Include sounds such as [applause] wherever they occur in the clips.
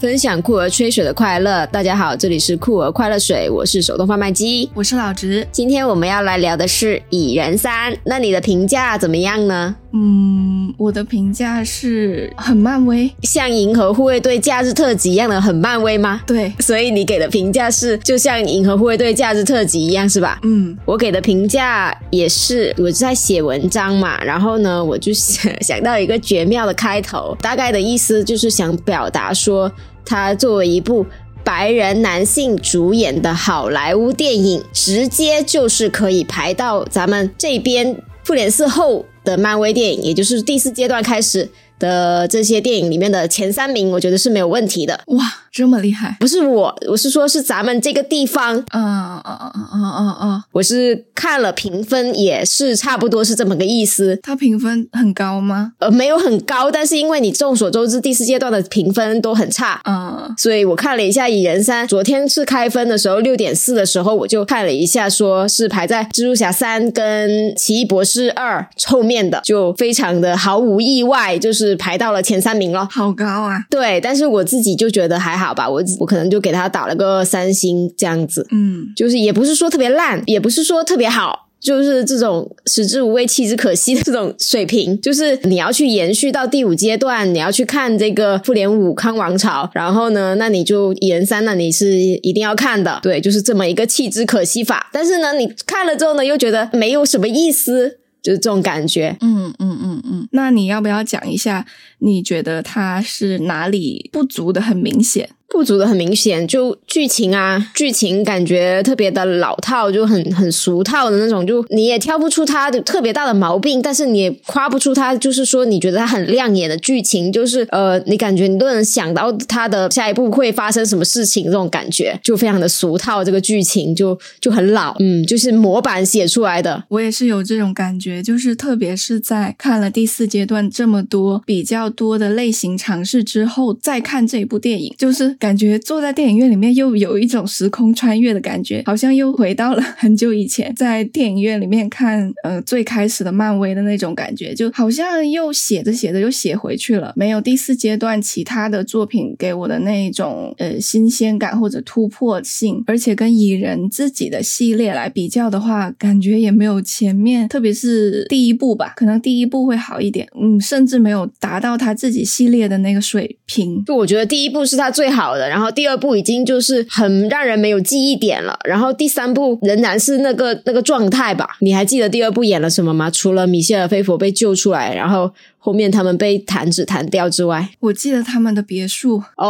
分享酷儿吹水的快乐。大家好，这里是酷儿快乐水，我是手动贩卖机，我是老直。今天我们要来聊的是《蚁人三》，那你的评价怎么样呢？嗯，我的评价是很漫威，像《银河护卫队假日特辑》一样的很漫威吗？对，所以你给的评价是就像《银河护卫队假日特辑》一样是吧？嗯，我给的评价也是，我在写文章嘛，然后呢，我就想想到一个绝妙的开头，大概的意思就是想表达说。它作为一部白人男性主演的好莱坞电影，直接就是可以排到咱们这边复联四后的漫威电影，也就是第四阶段开始。的这些电影里面的前三名，我觉得是没有问题的。哇，这么厉害！不是我，我是说，是咱们这个地方。嗯嗯嗯嗯嗯嗯，我是看了评分，也是差不多是这么个意思。它评分很高吗？呃，没有很高，但是因为你众所周知，第四阶段的评分都很差。嗯，所以我看了一下《蚁人三》，昨天是开分的时候六点四的时候，我就看了一下，说是排在《蜘蛛侠三》跟《奇异博士二》后面的，就非常的毫无意外，就是。是排到了前三名了，好高啊！对，但是我自己就觉得还好吧，我我可能就给他打了个三星这样子，嗯，就是也不是说特别烂，也不是说特别好，就是这种食之无味弃之可惜的这种水平。就是你要去延续到第五阶段，你要去看这个复联五康王朝，然后呢，那你就蚁人三，那你是一定要看的，对，就是这么一个弃之可惜法。但是呢，你看了之后呢，又觉得没有什么意思。就是这种感觉，嗯嗯嗯嗯。那你要不要讲一下，你觉得它是哪里不足的很明显？不足的很明显，就剧情啊，剧情感觉特别的老套，就很很俗套的那种，就你也挑不出它的特别大的毛病，但是你也夸不出它，就是说你觉得它很亮眼的剧情，就是呃，你感觉你都能想到它的下一步会发生什么事情，这种感觉就非常的俗套，这个剧情就就很老，嗯，就是模板写出来的。我也是有这种感觉，就是特别是在看了第四阶段这么多比较多的类型尝试之后，再看这一部电影，就是。感觉坐在电影院里面又有一种时空穿越的感觉，好像又回到了 [laughs] 很久以前，在电影院里面看呃最开始的漫威的那种感觉，就好像又写着写着又写回去了。没有第四阶段其他的作品给我的那种呃新鲜感或者突破性，而且跟蚁人自己的系列来比较的话，感觉也没有前面，特别是第一部吧，可能第一部会好一点，嗯，甚至没有达到他自己系列的那个水平。就我觉得第一部是他最好。好的，然后第二部已经就是很让人没有记忆点了，然后第三部仍然是那个那个状态吧。你还记得第二部演了什么吗？除了米歇尔·菲佛被救出来，然后。后面他们被弹指弹掉之外，我记得他们的别墅哦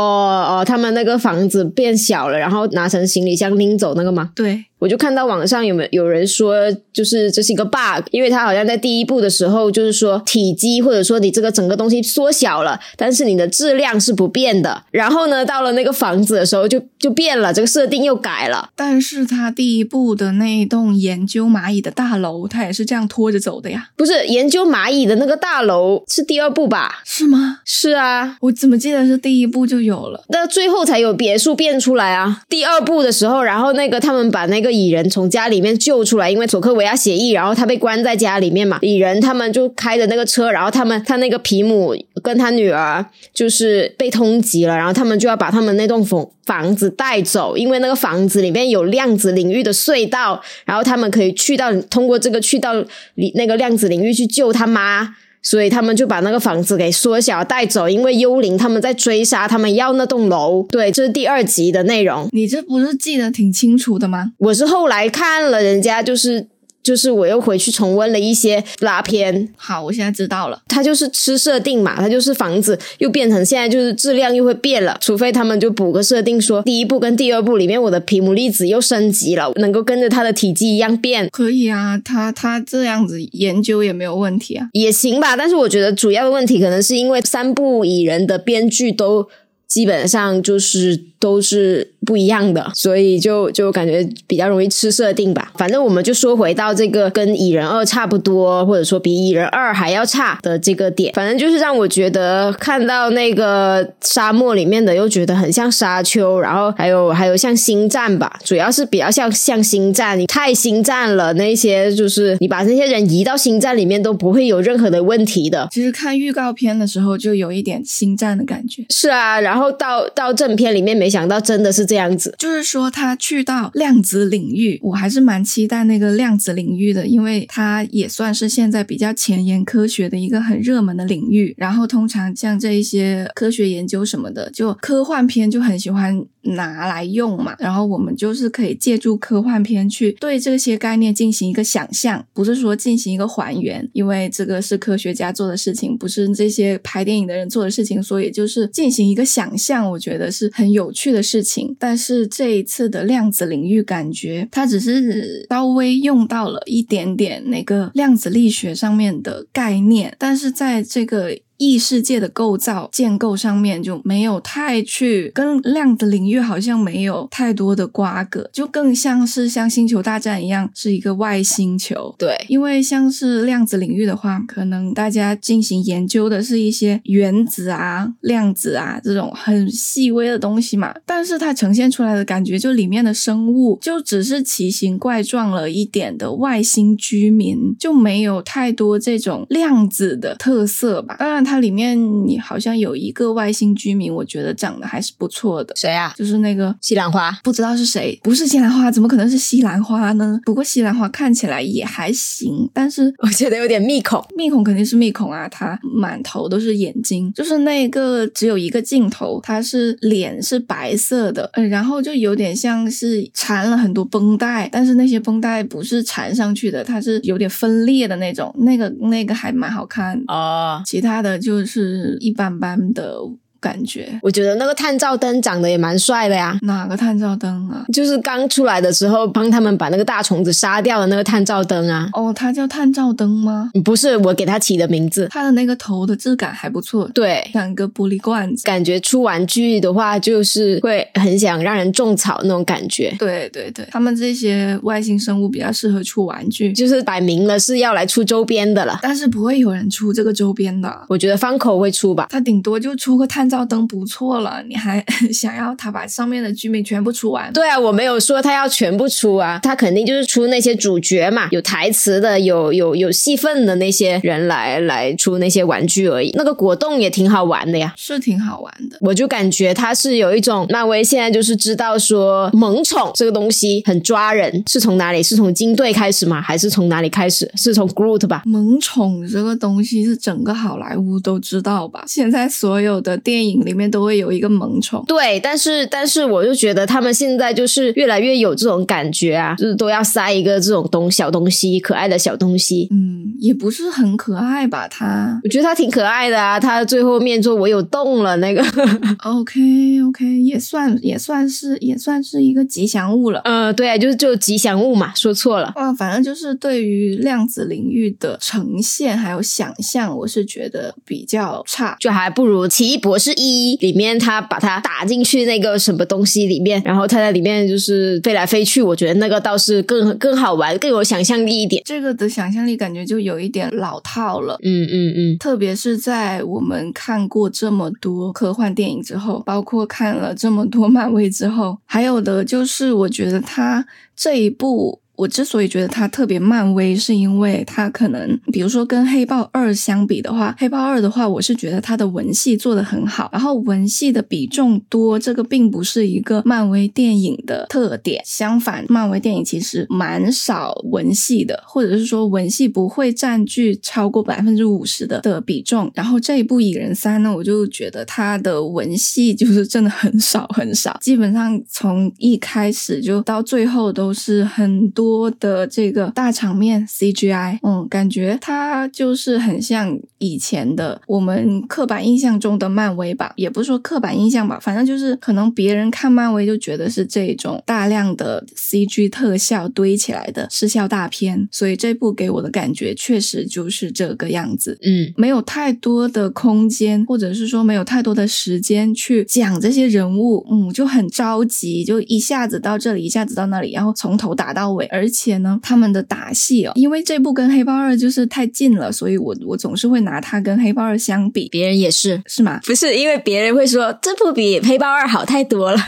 哦，他们那个房子变小了，然后拿成行李箱拎走那个吗？对，我就看到网上有没有有人说，就是这是一个 bug，因为他好像在第一部的时候就是说体积或者说你这个整个东西缩小了，但是你的质量是不变的。然后呢，到了那个房子的时候就就变了，这个设定又改了。但是它第一部的那一栋研究蚂蚁的大楼，它也是这样拖着走的呀？不是研究蚂蚁的那个大楼。是第二部吧？是吗？是啊，我怎么记得是第一部就有了？那最后才有别墅变出来啊！第二部的时候，然后那个他们把那个蚁人从家里面救出来，因为佐科维亚协议，然后他被关在家里面嘛。蚁人他们就开着那个车，然后他们他那个皮姆跟他女儿就是被通缉了，然后他们就要把他们那栋房房子带走，因为那个房子里面有量子领域的隧道，然后他们可以去到通过这个去到里那个量子领域去救他妈。所以他们就把那个房子给缩小带走，因为幽灵他们在追杀，他们要那栋楼。对，这是第二集的内容。你这不是记得挺清楚的吗？我是后来看了人家就是。就是我又回去重温了一些拉片，好，我现在知道了，它就是吃设定嘛，它就是房子又变成现在就是质量又会变了，除非他们就补个设定，说第一部跟第二部里面我的皮姆粒子又升级了，能够跟着它的体积一样变，可以啊，他他这样子研究也没有问题啊，也行吧，但是我觉得主要的问题可能是因为三部蚁人的编剧都基本上就是都是。不一样的，所以就就感觉比较容易吃设定吧。反正我们就说回到这个跟蚁人二差不多，或者说比蚁人二还要差的这个点。反正就是让我觉得看到那个沙漠里面的，又觉得很像沙丘，然后还有还有像星战吧，主要是比较像像星战。你太星战了，那些就是你把那些人移到星战里面都不会有任何的问题的。其实看预告片的时候就有一点星战的感觉。是啊，然后然后到到正片里面，没想到真的是这样子。就是说，他去到量子领域，我还是蛮期待那个量子领域的，因为它也算是现在比较前沿科学的一个很热门的领域。然后，通常像这一些科学研究什么的，就科幻片就很喜欢拿来用嘛。然后，我们就是可以借助科幻片去对这些概念进行一个想象，不是说进行一个还原，因为这个是科学家做的事情，不是这些拍电影的人做的事情，所以就是进行一个想想象，我觉得是很有趣的事情。但是这一次的量子领域，感觉它只是稍微用到了一点点那个量子力学上面的概念，但是在这个。异世界的构造建构上面就没有太去跟量子领域好像没有太多的瓜葛，就更像是像星球大战一样是一个外星球。对，因为像是量子领域的话，可能大家进行研究的是一些原子啊、量子啊这种很细微的东西嘛，但是它呈现出来的感觉，就里面的生物就只是奇形怪状了一点的外星居民，就没有太多这种量子的特色吧。当然。它里面你好像有一个外星居民，我觉得长得还是不错的。谁啊？就是那个西兰花，不知道是谁。不是西兰花，怎么可能是西兰花呢？不过西兰花看起来也还行，但是我觉得有点密孔。密孔肯定是密孔啊，它满头都是眼睛，就是那个只有一个镜头，它是脸是白色的，嗯，然后就有点像是缠了很多绷带，但是那些绷带不是缠上去的，它是有点分裂的那种。那个那个还蛮好看哦，其他的。就是一般般的。感觉，我觉得那个探照灯长得也蛮帅的呀。哪个探照灯啊？就是刚出来的时候帮他们把那个大虫子杀掉的那个探照灯啊。哦，它叫探照灯吗？不是，我给它起的名字。它的那个头的质感还不错，对，像个玻璃罐子。感觉出玩具的话，就是会很想让人种草那种感觉。对对对，他们这些外星生物比较适合出玩具，就是摆明了是要来出周边的了。但是不会有人出这个周边的。我觉得方口会出吧，他顶多就出个探照灯，不错。了，你还 [laughs] 想要他把上面的居民全部出完？对啊，我没有说他要全部出啊，他肯定就是出那些主角嘛，有台词的，有有有戏份的那些人来来出那些玩具而已。那个果冻也挺好玩的呀，是挺好玩的。我就感觉他是有一种漫威现在就是知道说萌宠这个东西很抓人，是从哪里？是从金队开始吗？还是从哪里开始？是从 Groot 吧？萌宠这个东西是整个好莱坞都知道吧？现在所有的电影里面都会。有一个萌宠，对，但是但是我就觉得他们现在就是越来越有这种感觉啊，就是都要塞一个这种东小东西，可爱的小东西。嗯，也不是很可爱吧？他，我觉得他挺可爱的啊。他最后面说我有动了那个。[laughs] [laughs] OK OK，也算也算是也算是一个吉祥物了。嗯，对啊，就是就吉祥物嘛，说错了。啊，反正就是对于量子领域的呈现还有想象，我是觉得比较差，就还不如奇异博士一里面。他把它打进去那个什么东西里面，然后他在里面就是飞来飞去，我觉得那个倒是更更好玩，更有想象力一点。这个的想象力感觉就有一点老套了，嗯嗯嗯，特别是在我们看过这么多科幻电影之后，包括看了这么多漫威之后，还有的就是我觉得他这一部。我之所以觉得它特别漫威，是因为它可能，比如说跟黑豹二相比的话，黑豹二的话，我是觉得它的文戏做得很好，然后文戏的比重多，这个并不是一个漫威电影的特点。相反，漫威电影其实蛮少文戏的，或者是说文戏不会占据超过百分之五十的的比重。然后这一部蚁人三呢，我就觉得它的文戏 [laughs] 就是真的很少很少，基本上从一开始就到最后都是很多。多的这个大场面 CGI，嗯，感觉它就是很像以前的我们刻板印象中的漫威吧，也不是说刻板印象吧，反正就是可能别人看漫威就觉得是这种大量的 CG 特效堆起来的视效大片，所以这部给我的感觉确实就是这个样子，嗯，没有太多的空间，或者是说没有太多的时间去讲这些人物，嗯，就很着急，就一下子到这里，一下子到那里，然后从头打到尾。而且呢，他们的打戏哦，因为这部跟黑豹二就是太近了，所以我我总是会拿它跟黑豹二相比。别人也是是吗？不是，因为别人会说这部比黑豹二好太多了。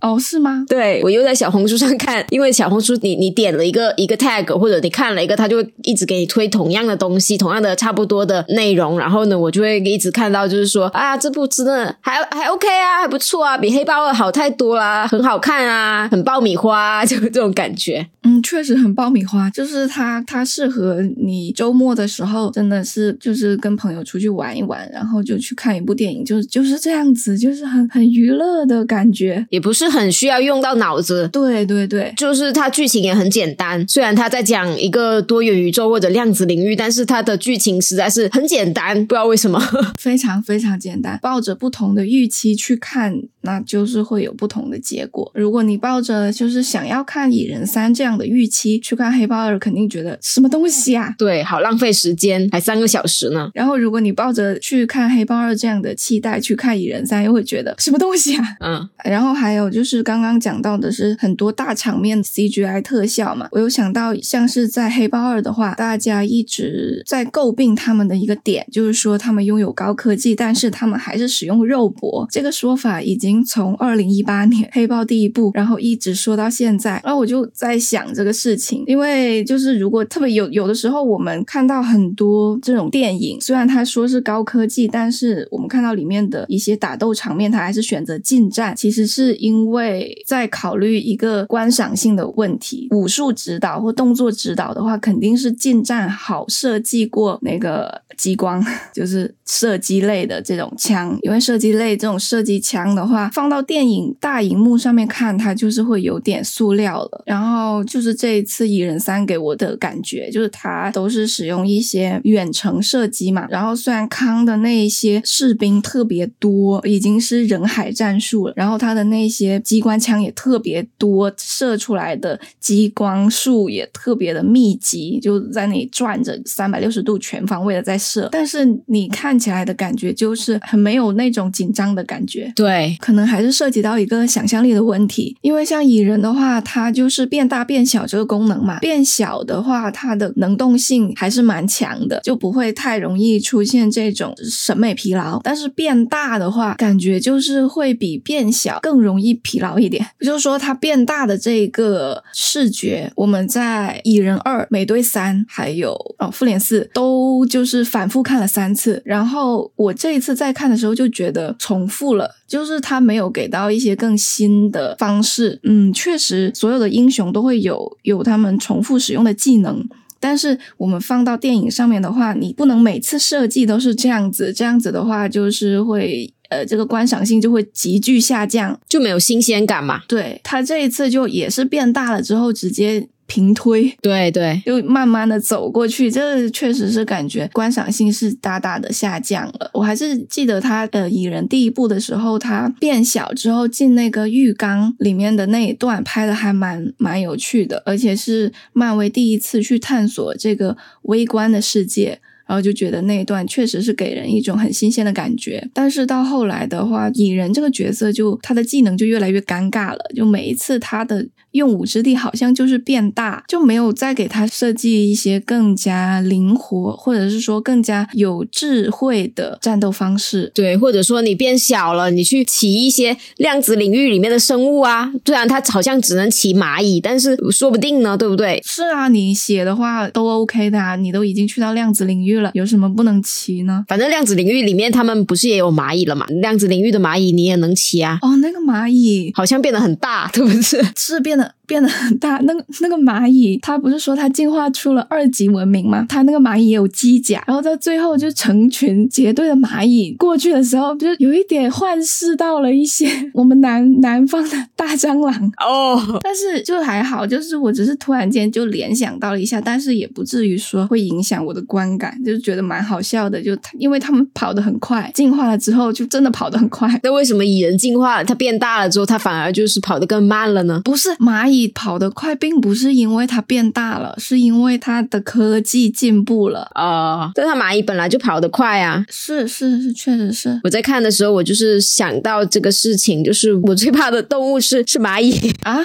哦，是吗？对我又在小红书上看，[laughs] 因为小红书你你点了一个一个 tag 或者你看了一个，它就会一直给你推同样的东西，同样的差不多的内容，然后呢，我就会一直看到就是说啊，这部真的还还 OK 啊，还不错啊，比黑豹二好太多啦，很好看啊，很爆米花，[laughs] 就这种感觉。嗯，确实很爆米花，就是它它适合你周末的时候，真的是就是跟朋友出去玩一玩，然后就去看一部电影，就是就是这样子，就是很很娱乐的感觉，也不是很需要用到脑子。对对对，就是它剧情也很简单，虽然它在讲一个多元宇宙或者量子领域，但是它的剧情实在是很简单，不知道为什么，[laughs] 非常非常简单。抱着不同的预期去看，那就是会有不同的结果。如果你抱着就是想要看《蚁人三》这样的预期去看《黑豹二》，肯定觉得什么东西啊？对，好浪费时间，还三个小时呢。然后如果你抱着去看《黑豹二》这样的期待去看《蚁人三》，又会觉得什么东西啊？嗯，[laughs] 然后还有就是刚刚讲到的是很多大场面 CGI 特效嘛，我有想到像是在《黑豹二》的话，大家一直在诟病他们的一个点，就是说他们拥有高科技，但是他们还是使用肉搏。这个说法已经从二零一八年《黑豹》第一部，然后一直说到现在。然后我就在想这个事情，因为就是如果特别有有的时候，我们看到很多这种电影，虽然他说是高科技，但是我们看到里面的一些打斗场面，他还是选择近战，其实是因为在考虑一个观赏性的问题。武术指导或动作指导的话，肯定是近战好设计过那个激光，[laughs] 就是射击类的这种枪，因为射击类这种射击枪的话，放到电影大荧幕上面看，它就是会有点塑料了。然后就是这一次《蚁人三》给我的感觉，就是它都是使用一些远程射击嘛。然后虽然康的那一些士兵特别多，已经是人海战术了，然后他的那些机关枪也特别多，射出来的激光束也特别的密集，就在那里转着三百六十度全方位的在射。但是你看起来的感觉就是很没有那种紧张的感觉。对，可能还是涉及到一个想象力的问题，因为像蚁人的话，它就是变大变小这个功能嘛。变小的话，它的能动性还是蛮强的，就不会太容易出现这种审美疲劳。但是变大的话，感觉就是会比变小更容易疲劳一点。[laughs] 就是说，它变大的这个视觉，我们在蚁人二、美队三还有哦复联四都就是反复看了三次，然后我这一次再看的时候就觉得重复了。就是它他没有给到一些更新的方式，嗯，确实所有的英雄都会有有他们重复使用的技能，但是我们放到电影上面的话，你不能每次设计都是这样子，这样子的话就是会呃这个观赏性就会急剧下降，就没有新鲜感嘛。对他这一次就也是变大了之后直接。平推，对对，就慢慢的走过去，这确实是感觉观赏性是大大的下降了。我还是记得他呃蚁人第一部的时候，他变小之后进那个浴缸里面的那一段拍的还蛮蛮有趣的，而且是漫威第一次去探索这个微观的世界。然后就觉得那一段确实是给人一种很新鲜的感觉，但是到后来的话，蚁人这个角色就他的技能就越来越尴尬了，就每一次他的用武之地好像就是变大，就没有再给他设计一些更加灵活或者是说更加有智慧的战斗方式。对，或者说你变小了，你去骑一些量子领域里面的生物啊，虽然它好像只能骑蚂蚁，但是说不定呢，对不对？是啊，你写的话都 OK 的啊，你都已经去到量子领域了，有什么不能骑呢？反正量子领域里面他们不是也有蚂蚁了嘛？量子领域的蚂蚁你也能骑啊，哦，那个蚂蚁好像变得很大，对不对？[laughs] 是变得变得很大。那个那个蚂蚁，它不是说它进化出了二级文明吗？它那个蚂蚁也有机甲，然后到最后就成群结队的蚂蚁过去的时候，就有一点幻视到了一些我们南南方的大蟑螂。哦，但是就还好，就是我只是突然间就联想到了一下，但是也不至于说会影响我的观感，就是觉得蛮好笑的。就它因为他们跑得很快，进化了之后就真的跑得很快。那为什么蚁人进化了，它变大了之后，它反而就是跑得更慢了呢？不是蚂蚁跑得快，并不是因为它变大了，是因为它的科技进步了。哦，但它蚂蚁本来就跑得快啊。是是是，确实是。我在看的时候，我就是想到这个事情，就是我最怕的动物是是蚂蚁。啊，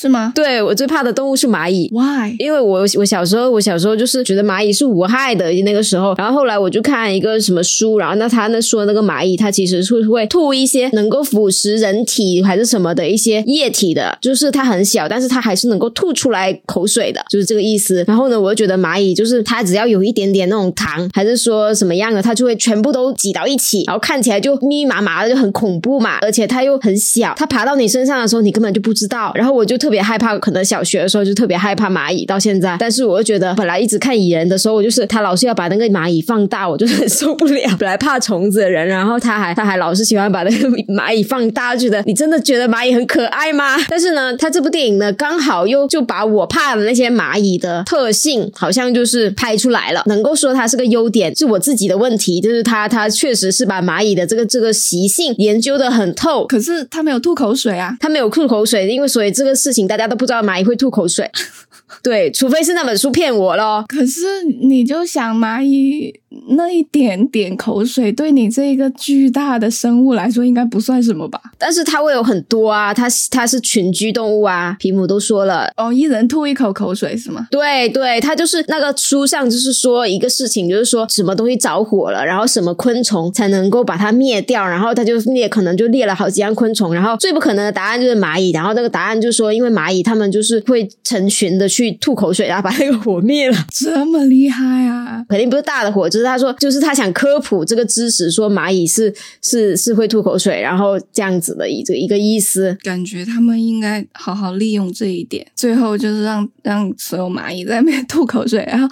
是吗对我最怕的动物是蚂蚁。？Why？因为我我小时候我小时候就是觉得蚂蚁是无害的那个时候，然后后来我就看一个什么书，然后那他那说那个蚂蚁它其实是会吐一些能够腐蚀人体还是什么的一些液体的，就是它很小，但是它还是能够吐出来口水的，就是这个意思。然后呢，我就觉得蚂蚁就是它只要有一点点那种糖，还是说什么样的，它就会全部都挤到一起，然后看起来就密密麻麻的，就很恐怖嘛。而且它又很小，它爬到你身上的时候，你根本就不知道。然后我就特别害怕，可能小学的时候就特别害怕蚂蚁，到现在。但是我又觉得，本来一直看蚁人的时候，我就是他老是要把那个蚂蚁放大，我就很受不了。本来怕虫子的人，然后他还他还老是喜欢把那个蚂蚁放大，觉得你真的觉得蚂蚁很可爱吗？[laughs] 但是呢，他这部电影呢，刚好又就把我怕的那些蚂蚁的特性，好像就是拍出来了。能够说它是个优点，是我自己的问题，就是他他确实是把蚂蚁的这个这个习性研究的很透。可是他没有吐口水啊。他没有吐口水，因为所以这个事情大家都不知道蚂蚁会吐口水。[laughs] 对，除非是那本书骗我咯。可是你就想蚂蚁那一点点口水，对你这个巨大的生物来说，应该不算什么吧？但是它会有很多啊，它它是群居动物啊。皮姆都说了，哦，一人吐一口口水是吗？对对，它就是那个书上就是说一个事情，就是说什么东西着火了，然后什么昆虫才能够把它灭掉，然后它就灭可能就灭了好几样昆虫，然后最不可能的答案就是蚂蚁，然后那个答案就说因为蚂蚁它们就是会成群的去吐口水，然后把那个火灭了。这么厉害啊！肯定不是大的火，就是他说，就是他想科普这个知识，说蚂蚁是是是会吐口水，然后这样子的一个一个意思。感觉他们应该好好利用这一点，最后就是让让所有蚂蚁在那边吐口水，然后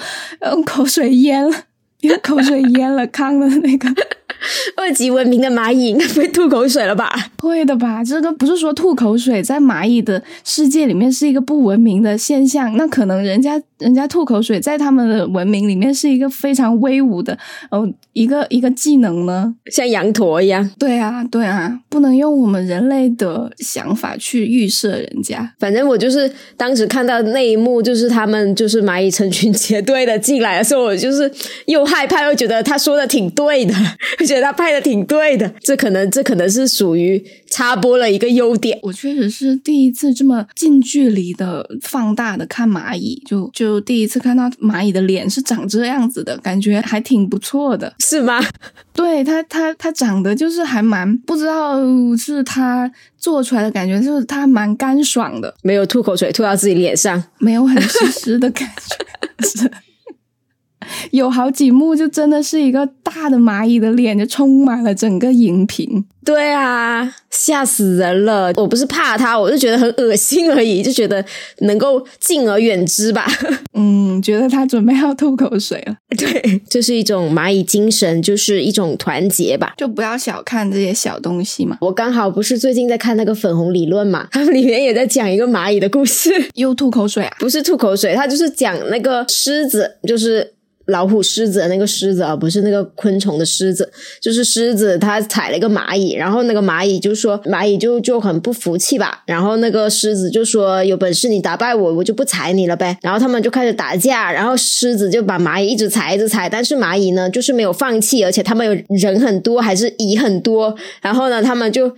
用口水淹了，用口水淹了康的那个。[laughs] 二级文明的蚂蚁应该不会吐口水了吧？会的吧？这个不是说吐口水在蚂蚁的世界里面是一个不文明的现象，那可能人家人家吐口水在他们的文明里面是一个非常威武的哦一个一个技能呢。像羊驼一样。对啊，对啊，不能用我们人类的想法去预设人家。反正我就是当时看到那一幕，就是他们就是蚂蚁成群结队的进来的时候，我就是又害怕又觉得他说的挺对的，觉得他拍的挺对的。这可能这可能是属于插播了一个优点。我确实是第一次这么近距离的放大的看蚂蚁，就就第一次看到蚂蚁的脸是长这样子的，感觉还挺不错的。是吗？对它，它它长得就是还蛮不知道是它做出来的感觉，就是它蛮干爽的，没有吐口水吐到自己脸上。没有很湿湿的感觉。[laughs] 是有好几幕就真的是一个大的蚂蚁的脸，就充满了整个荧屏。对啊，吓死人了！我不是怕它，我就觉得很恶心而已，就觉得能够敬而远之吧。[laughs] [laughs] 嗯，觉得他准备要吐口水了。对，这是一种蚂蚁精神，就是一种团结吧。就不要小看这些小东西嘛。我刚好不是最近在看那个粉红理论嘛，他 [laughs] 们里面也在讲一个蚂蚁的故事，又吐口水啊？不是吐口水，他就是讲那个狮子，就是。老虎、狮子那个狮子啊，不是那个昆虫的狮子，就是狮子，它踩了一个蚂蚁，然后那个蚂蚁就说，蚂蚁就就很不服气吧，然后那个狮子就说，有本事你打败我，我就不踩你了呗。然后他们就开始打架，然后狮子就把蚂蚁一直踩，一直踩，但是蚂蚁呢，就是没有放弃，而且他们有人很多，还是蚁很多，然后呢，他们就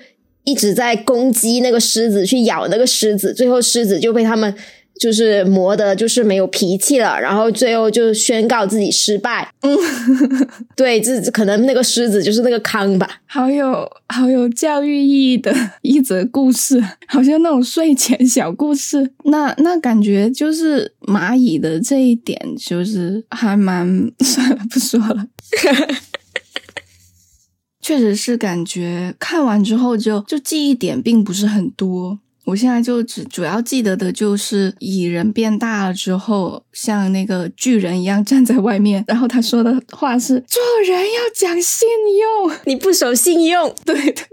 一直在攻击那个狮子，去咬那个狮子，最后狮子就被他们。就是磨的，就是没有脾气了，然后最后就宣告自己失败。嗯，[laughs] 对，这可能那个狮子就是那个康吧。好有好有教育意义的一则故事，[laughs] 好像那种睡前小故事。那那感觉就是蚂蚁的这一点，就是还蛮算了，不说了。[laughs] 确实是感觉看完之后就就记忆点并不是很多。我现在就只主要记得的就是蚁人变大了之后，像那个巨人一样站在外面，然后他说的话是“做人要讲信用”，[laughs] 你不守信用，对对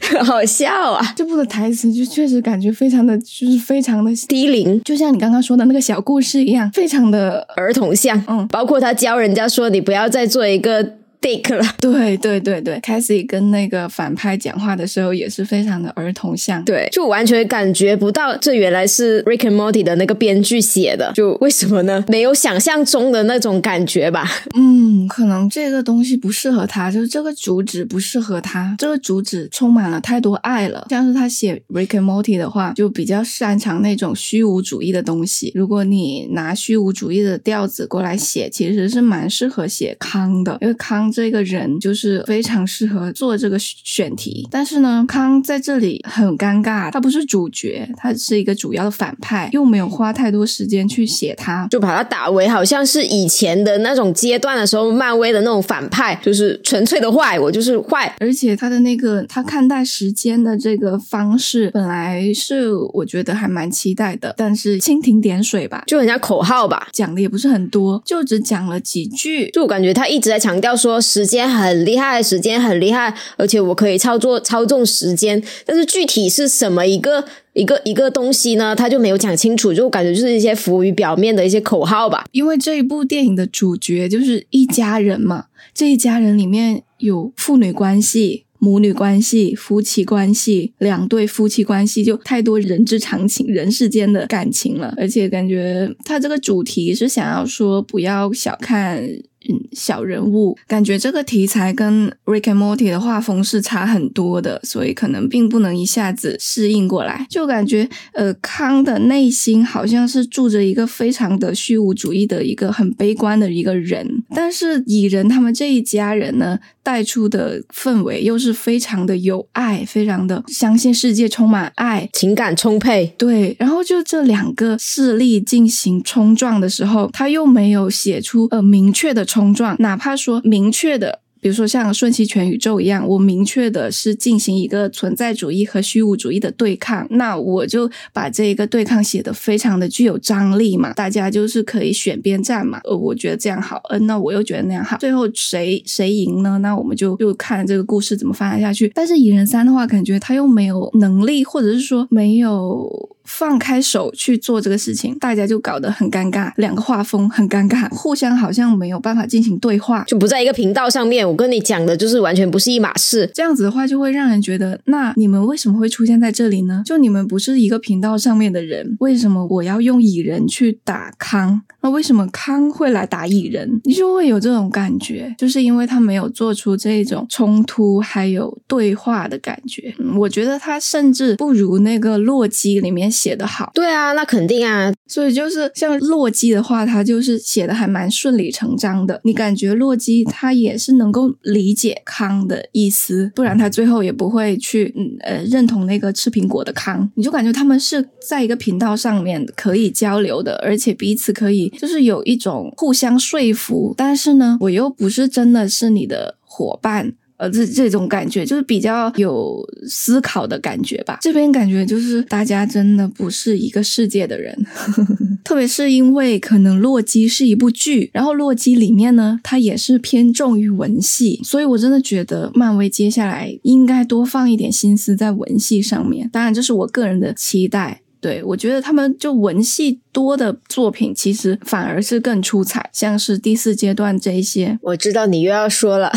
对，[laughs] 好笑啊！这部的台词就确实感觉非常的，就是非常的低龄，就像你刚刚说的那个小故事一样，非常的儿童像。嗯，包括他教人家说，你不要再做一个。Dick 了。对对对对 c a s i e 跟那个反派讲话的时候也是非常的儿童像。对，就完全感觉不到这原来是 Rick and Morty 的那个编剧写的。就为什么呢？没有想象中的那种感觉吧。嗯，可能这个东西不适合他，就是这个主旨不适合他。这个主旨充满了太多爱了，像是他写 Rick and Morty 的话，就比较擅长那种虚无主义的东西。如果你拿虚无主义的调子过来写，其实是蛮适合写康的，因为康这个人就是非常适合做这个选题。但是呢，康在这里很尴尬，他不是主角，他是一个主要的反派，又没有花太多时间去写他，就把他打为好像是以前的那种阶段的时候，漫威的那种反派，就是纯粹的坏，我就是坏。而且他的那个他看待时间的这个方式，本来是我觉得还蛮期待的，但是蜻蜓点水吧，就人家口号吧，讲的也不是很多，就只讲了几句。就我感觉他一直在强调说时间很厉害，时间很厉害，而且我可以操作操纵时间，但是具体是什么一个一个一个东西呢？他就没有讲清楚，就感觉就是一些浮于表面的一些口号吧。因为这一部电影的主角就是一家人嘛，这一家人里面有父女关系。母女关系、夫妻关系、两对夫妻关系，就太多人之常情、人世间的感情了。而且感觉他这个主题是想要说，不要小看。嗯，小人物感觉这个题材跟 Rick and Morty 的画风是差很多的，所以可能并不能一下子适应过来。就感觉呃，康的内心好像是住着一个非常的虚无主义的一个很悲观的一个人，但是蚁人他们这一家人呢，带出的氛围又是非常的有爱，非常的相信世界充满爱，情感充沛。对，然后就这两个势力进行冲撞的时候，他又没有写出呃明确的。冲撞，哪怕说明确的，比如说像瞬息全宇宙一样，我明确的是进行一个存在主义和虚无主义的对抗，那我就把这一个对抗写的非常的具有张力嘛，大家就是可以选边站嘛，呃，我觉得这样好，嗯，那我又觉得那样好，最后谁谁赢呢？那我们就就看这个故事怎么发展下去。但是蚁人三的话，感觉他又没有能力，或者是说没有。放开手去做这个事情，大家就搞得很尴尬，两个画风很尴尬，互相好像没有办法进行对话，就不在一个频道上面。我跟你讲的就是完全不是一码事。这样子的话，就会让人觉得，那你们为什么会出现在这里呢？就你们不是一个频道上面的人，为什么我要用蚁人去打康？那为什么康会来打蚁人？你就会有这种感觉，就是因为他没有做出这种冲突还有对话的感觉。我觉得他甚至不如那个洛基里面。写的好，对啊，那肯定啊。所以就是像洛基的话，他就是写的还蛮顺理成章的。你感觉洛基他也是能够理解康的意思，不然他最后也不会去嗯呃认同那个吃苹果的康。你就感觉他们是在一个频道上面可以交流的，而且彼此可以就是有一种互相说服。但是呢，我又不是真的是你的伙伴。呃，这这种感觉就是比较有思考的感觉吧。这边感觉就是大家真的不是一个世界的人，[laughs] 特别是因为可能《洛基》是一部剧，然后《洛基》里面呢，它也是偏重于文戏，所以我真的觉得漫威接下来应该多放一点心思在文戏上面。当然，这是我个人的期待。对我觉得他们就文戏多的作品，其实反而是更出彩，像是第四阶段这一些。我知道你又要说了。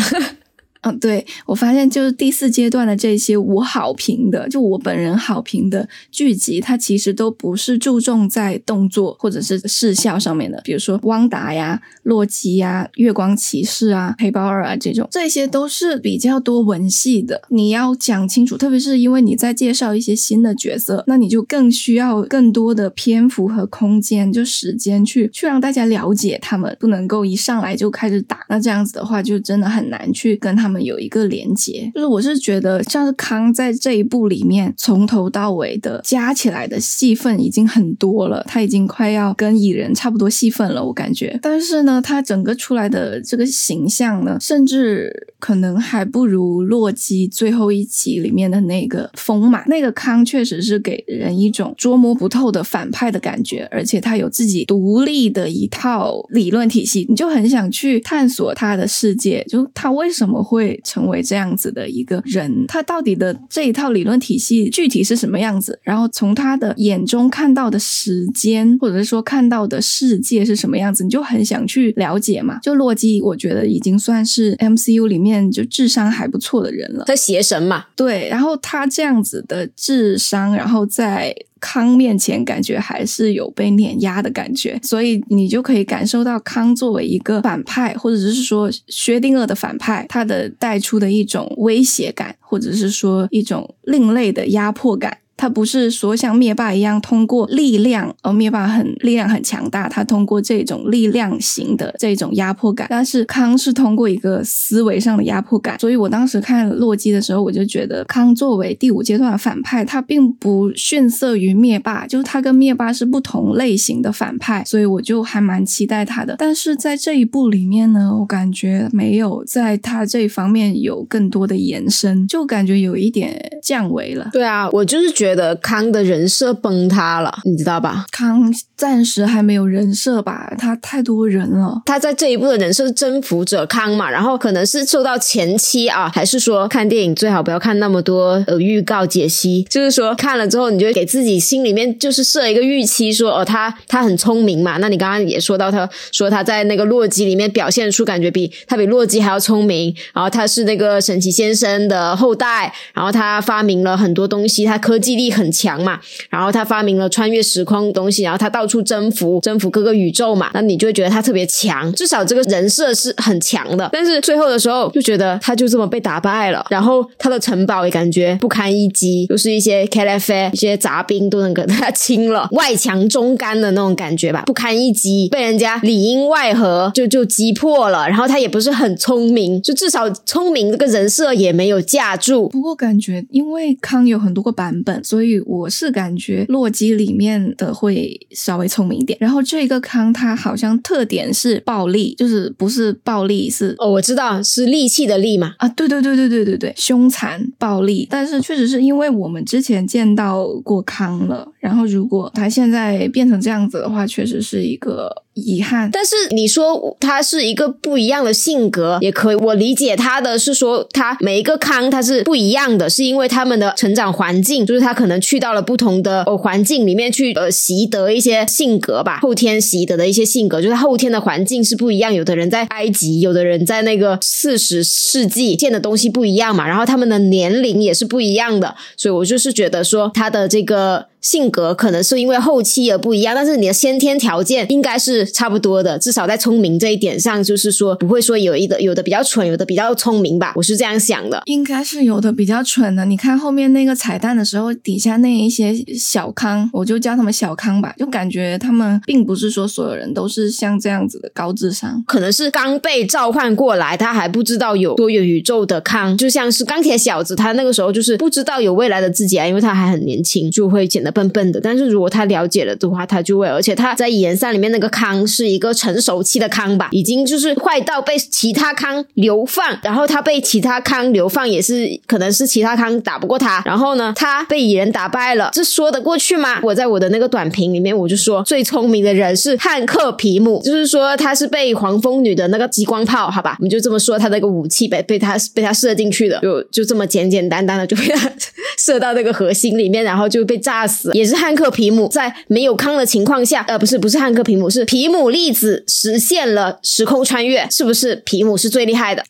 嗯，对我发现就是第四阶段的这些我好评的，就我本人好评的剧集，它其实都不是注重在动作或者是视效上面的，比如说汪达呀、洛基呀、月光骑士啊、黑豹二啊这种，这些都是比较多文戏的。你要讲清楚，特别是因为你在介绍一些新的角色，那你就更需要更多的篇幅和空间，就时间去去让大家了解他们，不能够一上来就开始打，那这样子的话就真的很难去跟他他们。有一个连接，就是我是觉得像是康在这一部里面从头到尾的加起来的戏份已经很多了，他已经快要跟蚁人差不多戏份了，我感觉。但是呢，他整个出来的这个形象呢，甚至可能还不如洛基最后一集里面的那个丰满。那个康确实是给人一种捉摸不透的反派的感觉，而且他有自己独立的一套理论体系，你就很想去探索他的世界，就他为什么会。会成为这样子的一个人。他到底的这一套理论体系具体是什么样子？然后从他的眼中看到的时间，或者是说看到的世界是什么样子，你就很想去了解嘛。就洛基，我觉得已经算是 MCU 里面就智商还不错的人了。他邪神嘛，对，然后他这样子的智商，然后在康面前感觉还是有被碾压的感觉，所以你就可以感受到康作为一个反派，或者是说薛定谔的反派，他的带出的一种威胁感，或者是说一种另类的压迫感。他不是说像灭霸一样通过力量，而灭霸很力量很强大，他通过这种力量型的这种压迫感，但是康是通过一个思维上的压迫感。所以我当时看洛基的时候，我就觉得康作为第五阶段的反派，他并不逊色于灭霸，就是他跟灭霸是不同类型的反派，所以我就还蛮期待他的。但是在这一部里面呢，我感觉没有在他这方面有更多的延伸，就感觉有一点降维了。对啊，我就是觉。觉得康的人设崩塌了，你知道吧？康暂时还没有人设吧，他太多人了。他在这一部的人设是征服者康嘛，然后可能是受到前期啊，还是说看电影最好不要看那么多呃预告解析，就是说看了之后，你就给自己心里面就是设一个预期，说哦他他很聪明嘛。那你刚刚也说到，他说他在那个洛基里面表现出感觉比他比洛基还要聪明，然后他是那个神奇先生的后代，然后他发明了很多东西，他科技。力很强嘛，然后他发明了穿越时空东西，然后他到处征服征服各个宇宙嘛，那你就会觉得他特别强，至少这个人设是很强的。但是最后的时候就觉得他就这么被打败了，然后他的城堡也感觉不堪一击，就是一些 K F A 一些杂兵都能给他清了，[laughs] 外强中干的那种感觉吧，不堪一击，被人家里应外合就就击破了。然后他也不是很聪明，就至少聪明这个人设也没有架住。不过感觉因为康有很多个版本。所以我是感觉洛基里面的会稍微聪明一点，然后这个康他好像特点是暴力，就是不是暴力是哦，我知道是利器的利嘛啊，对对对对对对对，凶残暴力，但是确实是因为我们之前见到过康了，然后如果他现在变成这样子的话，确实是一个。遗憾，但是你说他是一个不一样的性格也可以，我理解他的是说他每一个康他是不一样的，是因为他们的成长环境，就是他可能去到了不同的呃环境里面去呃习得一些性格吧，后天习得的一些性格，就是后天的环境是不一样，有的人在埃及，有的人在那个四十世纪见的东西不一样嘛，然后他们的年龄也是不一样的，所以我就是觉得说他的这个。性格可能是因为后期而不一样，但是你的先天条件应该是差不多的，至少在聪明这一点上，就是说不会说有一个有的比较蠢，有的比较聪明吧，我是这样想的。应该是有的比较蠢的，你看后面那个彩蛋的时候，底下那一些小康，我就叫他们小康吧，就感觉他们并不是说所有人都是像这样子的高智商，可能是刚被召唤过来，他还不知道有多元宇宙的康，就像是钢铁小子，他那个时候就是不知道有未来的自己啊，因为他还很年轻，就会显得。笨笨的，但是如果他了解了的话，他就会，而且他在演三里面那个康是一个成熟期的康吧，已经就是坏到被其他康流放，然后他被其他康流放也是可能是其他康打不过他，然后呢，他被蚁人打败了，这说得过去吗？我在我的那个短评里面我就说，最聪明的人是汉克皮姆，就是说他是被黄蜂女的那个激光炮，好吧，我们就这么说，他那个武器被被他被他射进去的，就就这么简简单单的就被他 [laughs] 射到那个核心里面，然后就被炸死。也是汉克皮姆在没有康的情况下，呃，不是不是汉克皮姆，是皮姆粒子实现了时空穿越，是不是皮姆是最厉害的？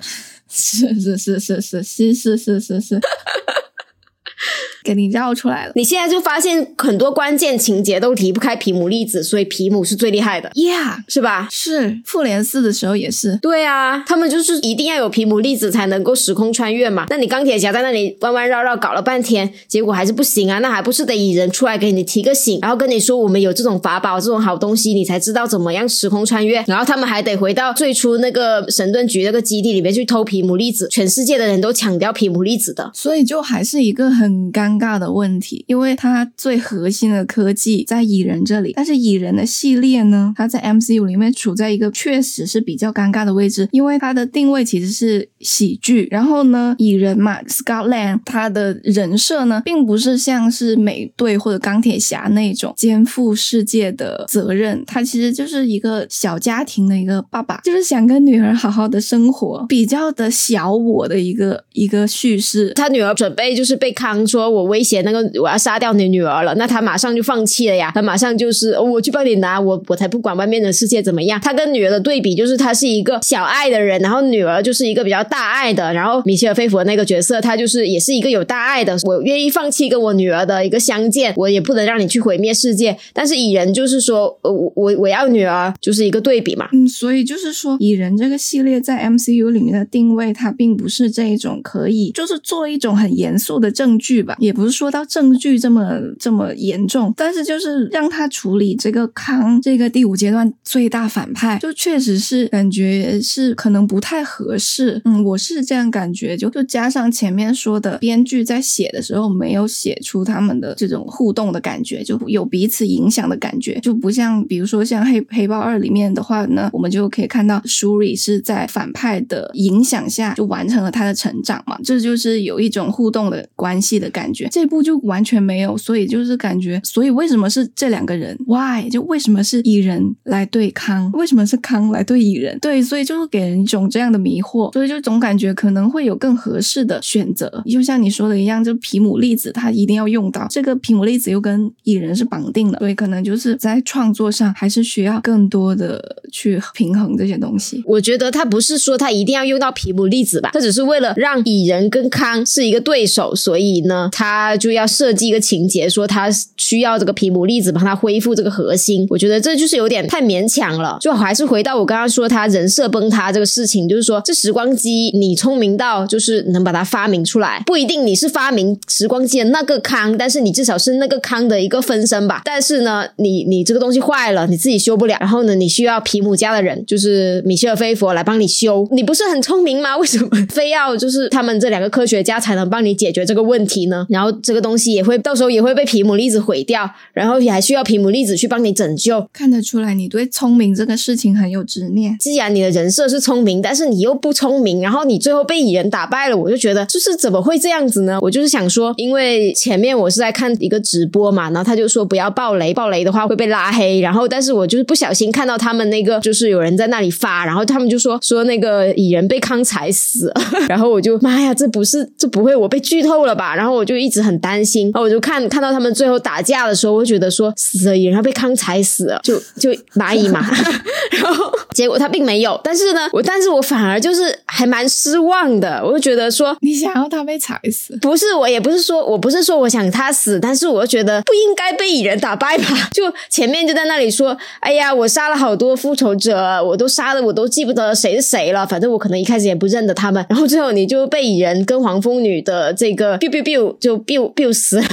是是是是是是是是是是。给你绕出来了，你现在就发现很多关键情节都离不开皮姆粒子，所以皮姆是最厉害的，Yeah，是吧？是复联四的时候也是，对啊，他们就是一定要有皮姆粒子才能够时空穿越嘛。那你钢铁侠在那里弯弯绕绕搞了半天，结果还是不行啊，那还不是得蚁人出来给你提个醒，然后跟你说我们有这种法宝、这种好东西，你才知道怎么样时空穿越。然后他们还得回到最初那个神盾局那个基地里面去偷皮姆粒子，全世界的人都抢掉皮姆粒子的，所以就还是一个很尴。尴尬的问题，因为它最核心的科技在蚁人这里，但是蚁人的系列呢，它在 MCU 里面处在一个确实是比较尴尬的位置，因为它的定位其实是喜剧，然后呢，蚁人嘛，Scotland 他的人设呢，并不是像是美队或者钢铁侠那种肩负世界的责任，他其实就是一个小家庭的一个爸爸，就是想跟女儿好好的生活，比较的小我的一个一个叙事。他女儿准备就是被康说，我威胁那个我要杀掉你女儿了，那他马上就放弃了呀，他马上就是我去帮你拿，我我才不管外面的世界怎么样。他跟女儿的对比就是他是一个小爱的人，然后女儿就是一个比较大爱的，然后米歇尔·菲佛那个角色，他就是也是一个有大爱的，我愿意放弃跟我女儿的一个相见，我也不能让你去毁灭世界。但是蚁人就是说，呃，我我我要女儿，就是一个对比嘛。嗯，所以就是说，蚁人这个系列在 MCU 里面的定位，它并不是这一种可以就是做一种很严肃的证据吧，也不是说到证据这么这么严重，但是就是让他处理这个康这个第五阶段最大反派，就确实是感觉是可能不太合适。嗯，我是这样感觉，就就加上前面说的，编剧在写的时候没有写出他们的这种互动的感觉，就有彼此影响的感觉，就不像比如说像黑黑豹二里面的话呢，我们就可以看到舒瑞是在反派的影响下就完成了他的成长嘛，这就是有一种互动的关系的感觉。这部就完全没有，所以就是感觉，所以为什么是这两个人？Why？就为什么是蚁人来对康？为什么是康来对蚁人？对，所以就是给人一种这样的迷惑，所以就总感觉可能会有更合适的选择。就像你说的一样，就皮姆粒子他一定要用到这个皮姆粒子，又跟蚁人是绑定的，所以可能就是在创作上还是需要更多的去平衡这些东西。我觉得他不是说他一定要用到皮姆粒子吧，他只是为了让蚁人跟康是一个对手，所以呢，他他就要设计一个情节，说他需要这个皮姆粒子帮他恢复这个核心。我觉得这就是有点太勉强了。就还是回到我刚刚说他人设崩塌这个事情，就是说这时光机你聪明到就是能把它发明出来，不一定你是发明时光机的那个康，但是你至少是那个康的一个分身吧。但是呢，你你这个东西坏了，你自己修不了，然后呢，你需要皮姆家的人，就是米歇尔·菲佛来帮你修。你不是很聪明吗？为什么非要就是他们这两个科学家才能帮你解决这个问题呢？然后这个东西也会到时候也会被皮姆粒子毁掉，然后也还需要皮姆粒子去帮你拯救。看得出来，你对聪明这个事情很有执念。既然你的人设是聪明，但是你又不聪明，然后你最后被蚁人打败了，我就觉得就是怎么会这样子呢？我就是想说，因为前面我是在看一个直播嘛，然后他就说不要爆雷，爆雷的话会被拉黑。然后但是我就是不小心看到他们那个就是有人在那里发，然后他们就说说那个蚁人被康踩死，[laughs] 然后我就妈呀，这不是这不会我被剧透了吧？然后我就一直很担心，然后我就看看到他们最后打架的时候，我就觉得说死了蚁人要被康踩死了，就就蚂蚁嘛，[laughs] 然后结果他并没有，但是呢，我但是我反而就是还蛮失望的，我就觉得说你想要他被踩死？不是，我也不是说我不是说我想他死，但是我就觉得不应该被蚁人打败吧？[laughs] 就前面就在那里说，哎呀，我杀了好多复仇者，我都杀了，我都记不得谁是谁了，反正我可能一开始也不认得他们，然后最后你就被蚁人跟黄蜂女的这个 biu biu biu 就 biu biu 死了。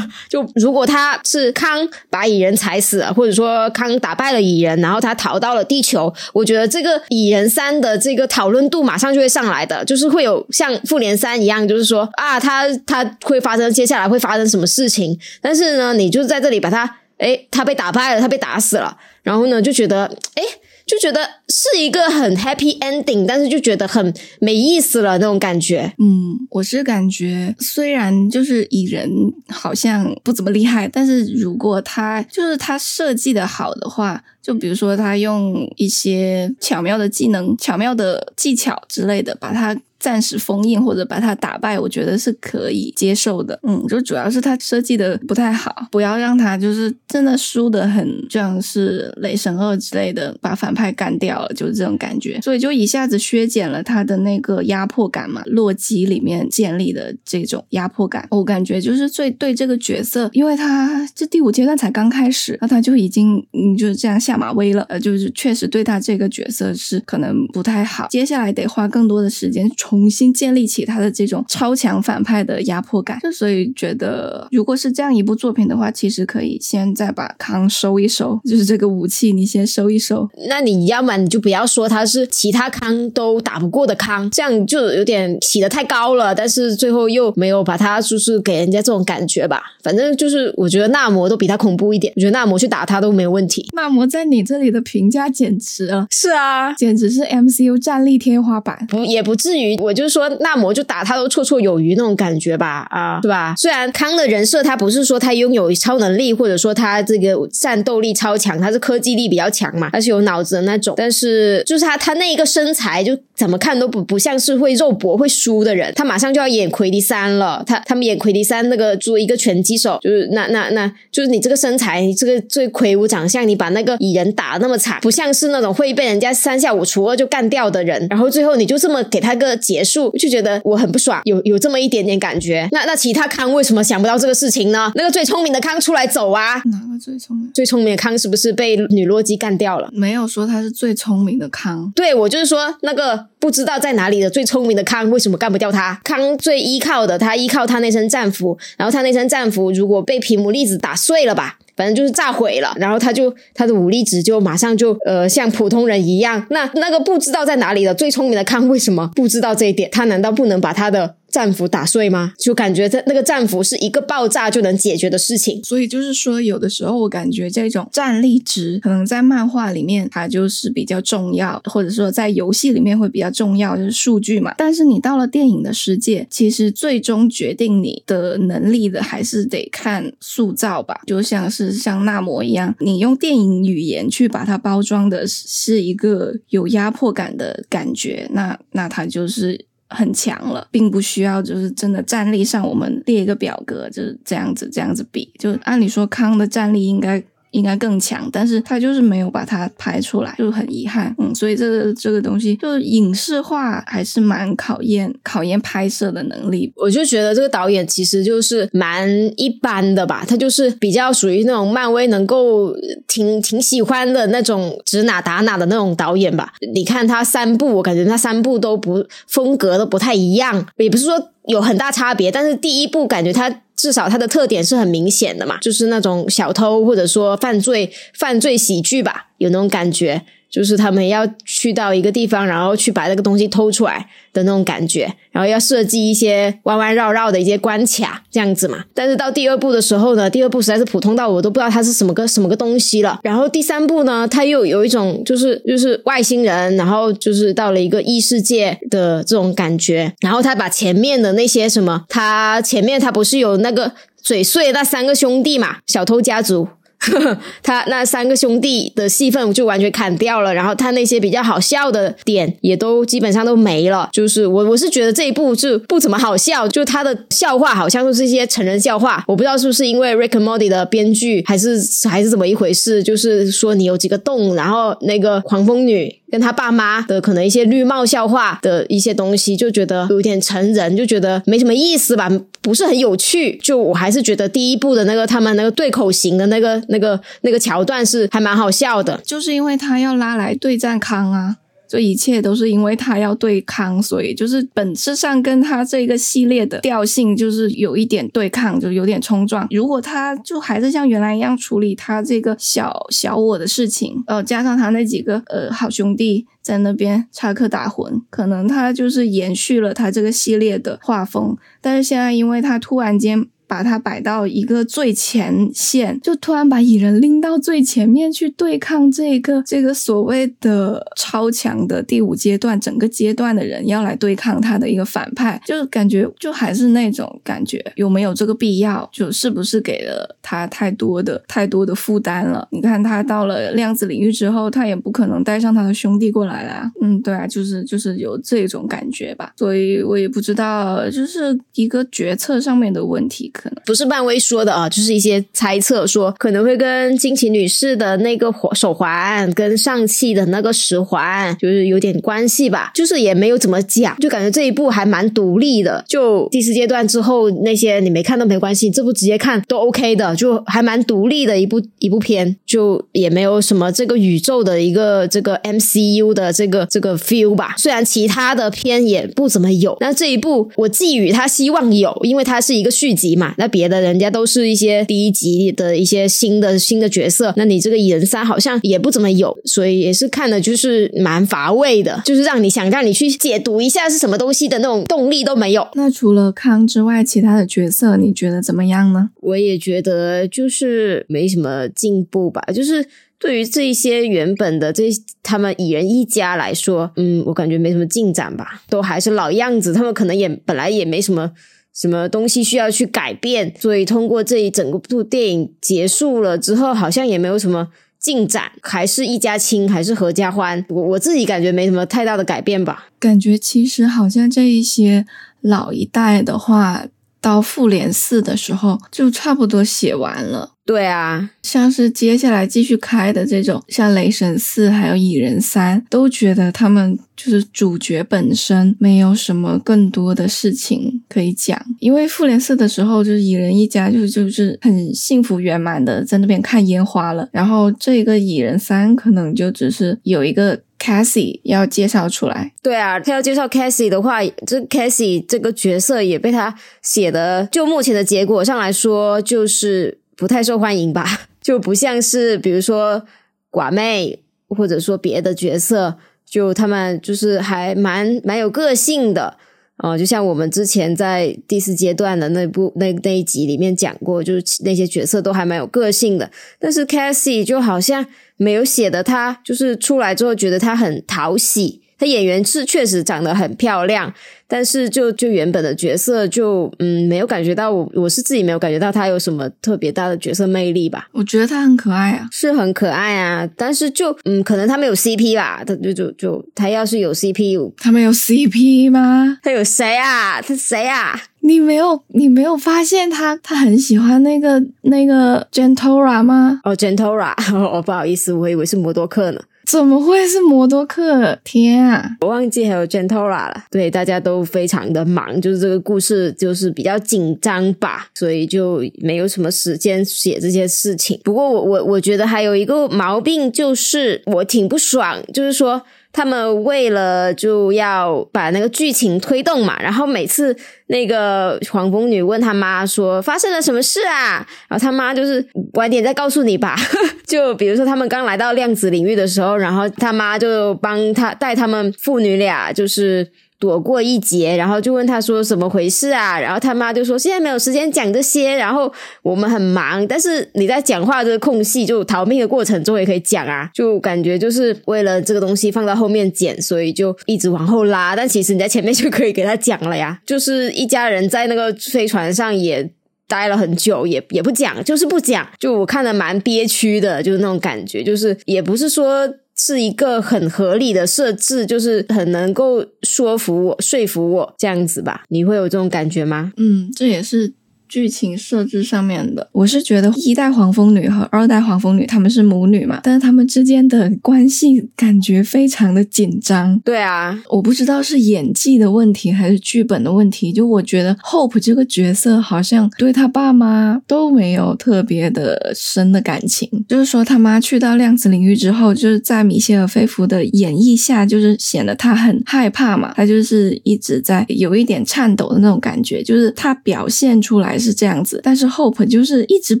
就如果他是康把蚁人踩死了，或者说康打败了蚁人，然后他逃到了地球，我觉得这个蚁人三的这个讨论度马上就会上来的，就是会有像复联三一样，就是说啊，他他会发生接下来会发生什么事情，但是呢，你就在这里把他，诶，他被打败了，他被打死了，然后呢就觉得，诶。就觉得是一个很 happy ending，但是就觉得很没意思了那种感觉。嗯，我是感觉虽然就是蚁人好像不怎么厉害，但是如果他就是他设计的好的话，就比如说他用一些巧妙的技能、巧妙的技巧之类的，把它。暂时封印或者把他打败，我觉得是可以接受的。嗯，就主要是他设计的不太好，不要让他就是真的输的很，就像是雷神二之类的把反派干掉了，就是这种感觉。所以就一下子削减了他的那个压迫感嘛。洛基里面建立的这种压迫感，我感觉就是最对这个角色，因为他这第五阶段才刚开始，那他就已经嗯就是这样下马威了。呃，就是确实对他这个角色是可能不太好，接下来得花更多的时间。重新建立起他的这种超强反派的压迫感。就所以觉得，如果是这样一部作品的话，其实可以先再把康收一收，就是这个武器你先收一收。那你要么你就不要说他是其他康都打不过的康，这样就有点起得太高了，但是最后又没有把他就是给人家这种感觉吧。反正就是我觉得纳摩都比他恐怖一点，我觉得纳摩去打他都没有问题。纳摩在你这里的评价简直了，是啊，简直是 MCU 战力天花板，不也不至于，我就是说纳摩就打他都绰绰有余那种感觉吧，啊，对吧？虽然康的人设他不是说他拥有超能力，或者说他这个战斗力超强，他是科技力比较强嘛，他是有脑子的那种，但是就是他他那一个身材就怎么看都不不像是会肉搏会输的人，他马上就要演奎迪三了，他他们演奎迪三那个作为一个拳击手，就是那那那就是你这个身材，你这个最魁梧长相，你把那个蚁人打那么惨，不像是那种会被人家三下五除二就干掉的人，然后最后你就这么给他个结束，就觉得我很不爽，有有这么一点点感觉。那那其他康为什么想不到这个事情呢？那个最聪明的康出来走啊！哪个最聪明？最聪明的康是不是被女洛基干掉了？没有说他是最聪明的康，对我就是说那个不知道在哪里的最聪明的康为什么干不掉他？康最依靠的，他依靠他那身战服，然后他那身战服如果被皮姆粒子打碎了吧？反正就是炸毁了，然后他就他的武力值就马上就呃像普通人一样。那那个不知道在哪里的最聪明的康为什么不知道这一点？他难道不能把他的战斧打碎吗？就感觉这那个战斧是一个爆炸就能解决的事情。所以就是说，有的时候我感觉这种战力值可能在漫画里面它就是比较重要，或者说在游戏里面会比较重要，就是数据嘛。但是你到了电影的世界，其实最终决定你的能力的还是得看塑造吧，就像是像纳摩一样，你用电影语言去把它包装的是一个有压迫感的感觉，那那它就是。很强了，并不需要就是真的战力上，我们列一个表格就是这样子这样子比，就按理说康的战力应该应该更强，但是他就是没有把它拍出来，就很遗憾。嗯，所以这个这个东西就是影视化还是蛮考验考验拍摄的能力。我就觉得这个导演其实就是蛮一般的吧，他就是比较属于那种漫威能够挺挺喜欢的那种指哪打哪的那种导演吧。你看他三部，我感觉他三部都不风格都不太一样，也不是说有很大差别，但是第一部感觉它至少它的特点是很明显的嘛，就是那种小偷或者说犯罪犯罪喜剧吧，有那种感觉。就是他们要去到一个地方，然后去把那个东西偷出来的那种感觉，然后要设计一些弯弯绕绕的一些关卡这样子嘛。但是到第二部的时候呢，第二部实在是普通到我都不知道它是什么个什么个东西了。然后第三部呢，它又有一种就是就是外星人，然后就是到了一个异世界的这种感觉。然后他把前面的那些什么，他前面他不是有那个嘴碎那三个兄弟嘛，小偷家族。[laughs] 他那三个兄弟的戏份就完全砍掉了，然后他那些比较好笑的点也都基本上都没了。就是我我是觉得这一部就不怎么好笑，就他的笑话好像都是一些成人笑话。我不知道是不是因为 Rick and Morty 的编剧还是还是怎么一回事，就是说你有几个洞，然后那个狂风女跟他爸妈的可能一些绿帽笑话的一些东西，就觉得有点成人，就觉得没什么意思吧，不是很有趣。就我还是觉得第一部的那个他们那个对口型的那个。那个那个桥段是还蛮好笑的，就是因为他要拉来对战康啊，这一切都是因为他要对抗，所以就是本质上跟他这个系列的调性就是有一点对抗，就有点冲撞。如果他就还是像原来一样处理他这个小小我的事情，呃，加上他那几个呃好兄弟在那边插科打诨，可能他就是延续了他这个系列的画风。但是现在因为他突然间。把它摆到一个最前线，就突然把蚁人拎到最前面去对抗这个这个所谓的超强的第五阶段整个阶段的人要来对抗他的一个反派，就感觉就还是那种感觉，有没有这个必要？就是不是给了他太多的太多的负担了？你看他到了量子领域之后，他也不可能带上他的兄弟过来了。嗯，对啊，就是就是有这种感觉吧。所以我也不知道，就是一个决策上面的问题。可能。不是漫威说的啊，就是一些猜测说可能会跟惊奇女士的那个手环跟上汽的那个十环就是有点关系吧，就是也没有怎么讲，就感觉这一部还蛮独立的。就第四阶段之后那些你没看都没关系，这部直接看都 OK 的，就还蛮独立的一部一部片，就也没有什么这个宇宙的一个这个 MCU 的这个这个 feel 吧。虽然其他的片也不怎么有，那这一部我寄予他希望有，因为它是一个续集嘛。那别的人家都是一些第一集的一些新的新的角色，那你这个蚁人三好像也不怎么有，所以也是看的就是蛮乏味的，就是让你想让你去解读一下是什么东西的那种动力都没有。[laughs] 那除了康之外，其他的角色你觉得怎么样呢？我也觉得就是没什么进步吧，就是对于这些原本的这他们蚁人一家来说，嗯，我感觉没什么进展吧，都还是老样子，他们可能也本来也没什么。什么东西需要去改变？所以通过这一整个部电影结束了之后，好像也没有什么进展，还是一家亲，还是合家欢。我我自己感觉没什么太大的改变吧。感觉其实好像这一些老一代的话，到复联四的时候就差不多写完了。对啊，像是接下来继续开的这种，像雷神四还有蚁人三，都觉得他们就是主角本身没有什么更多的事情可以讲。因为复联四的时候，就是蚁人一家就是就是很幸福圆满的在那边看烟花了。然后这个蚁人三可能就只是有一个 Cassie 要介绍出来。对啊，他要介绍 Cassie 的话，这 Cassie 这个角色也被他写的，就目前的结果上来说，就是。不太受欢迎吧，[laughs] 就不像是比如说寡妹，或者说别的角色，就他们就是还蛮蛮有个性的哦，就像我们之前在第四阶段的那部那那一集里面讲过，就是那些角色都还蛮有个性的。但是 Cassie 就好像没有写的，他就是出来之后觉得他很讨喜。他演员是确实长得很漂亮，但是就就原本的角色就嗯没有感觉到我我是自己没有感觉到他有什么特别大的角色魅力吧。我觉得他很可爱啊，是很可爱啊，但是就嗯可能他没有 CP 吧，他就就就他要是有 CP，他没有 CP 吗？他有谁啊？他谁啊？你没有你没有发现他他很喜欢那个那个 Gentora 吗？哦，Gentora，[laughs] 哦不好意思，我以为是摩多克呢。怎么会是摩多克？天啊，我忘记还有 Gentora 了。对，大家都非常的忙，就是这个故事就是比较紧张吧，所以就没有什么时间写这些事情。不过我我我觉得还有一个毛病，就是我挺不爽，就是说。他们为了就要把那个剧情推动嘛，然后每次那个黄蜂女问他妈说发生了什么事啊，然后他妈就是晚点再告诉你吧。[laughs] 就比如说他们刚来到量子领域的时候，然后他妈就帮他带他们父女俩就是。躲过一劫，然后就问他说怎么回事啊？然后他妈就说现在没有时间讲这些，然后我们很忙。但是你在讲话这个空隙，就逃命的过程中也可以讲啊。就感觉就是为了这个东西放到后面剪，所以就一直往后拉。但其实你在前面就可以给他讲了呀。[laughs] 就是一家人在那个飞船上也待了很久，也也不讲，就是不讲。就我看的蛮憋屈的，就是那种感觉，就是也不是说。是一个很合理的设置，就是很能够说服我、说服我这样子吧？你会有这种感觉吗？嗯，这也是。剧情设置上面的，我是觉得一代黄蜂女和二代黄蜂女他们是母女嘛，但是他们之间的关系感觉非常的紧张。对啊，我不知道是演技的问题还是剧本的问题。就我觉得 Hope 这个角色好像对他爸妈都没有特别的深的感情。就是说他妈去到量子领域之后，就是在米歇尔·菲弗的演绎下，就是显得他很害怕嘛，他就是一直在有一点颤抖的那种感觉，就是他表现出来。是这样子，但是 Hope 就是一直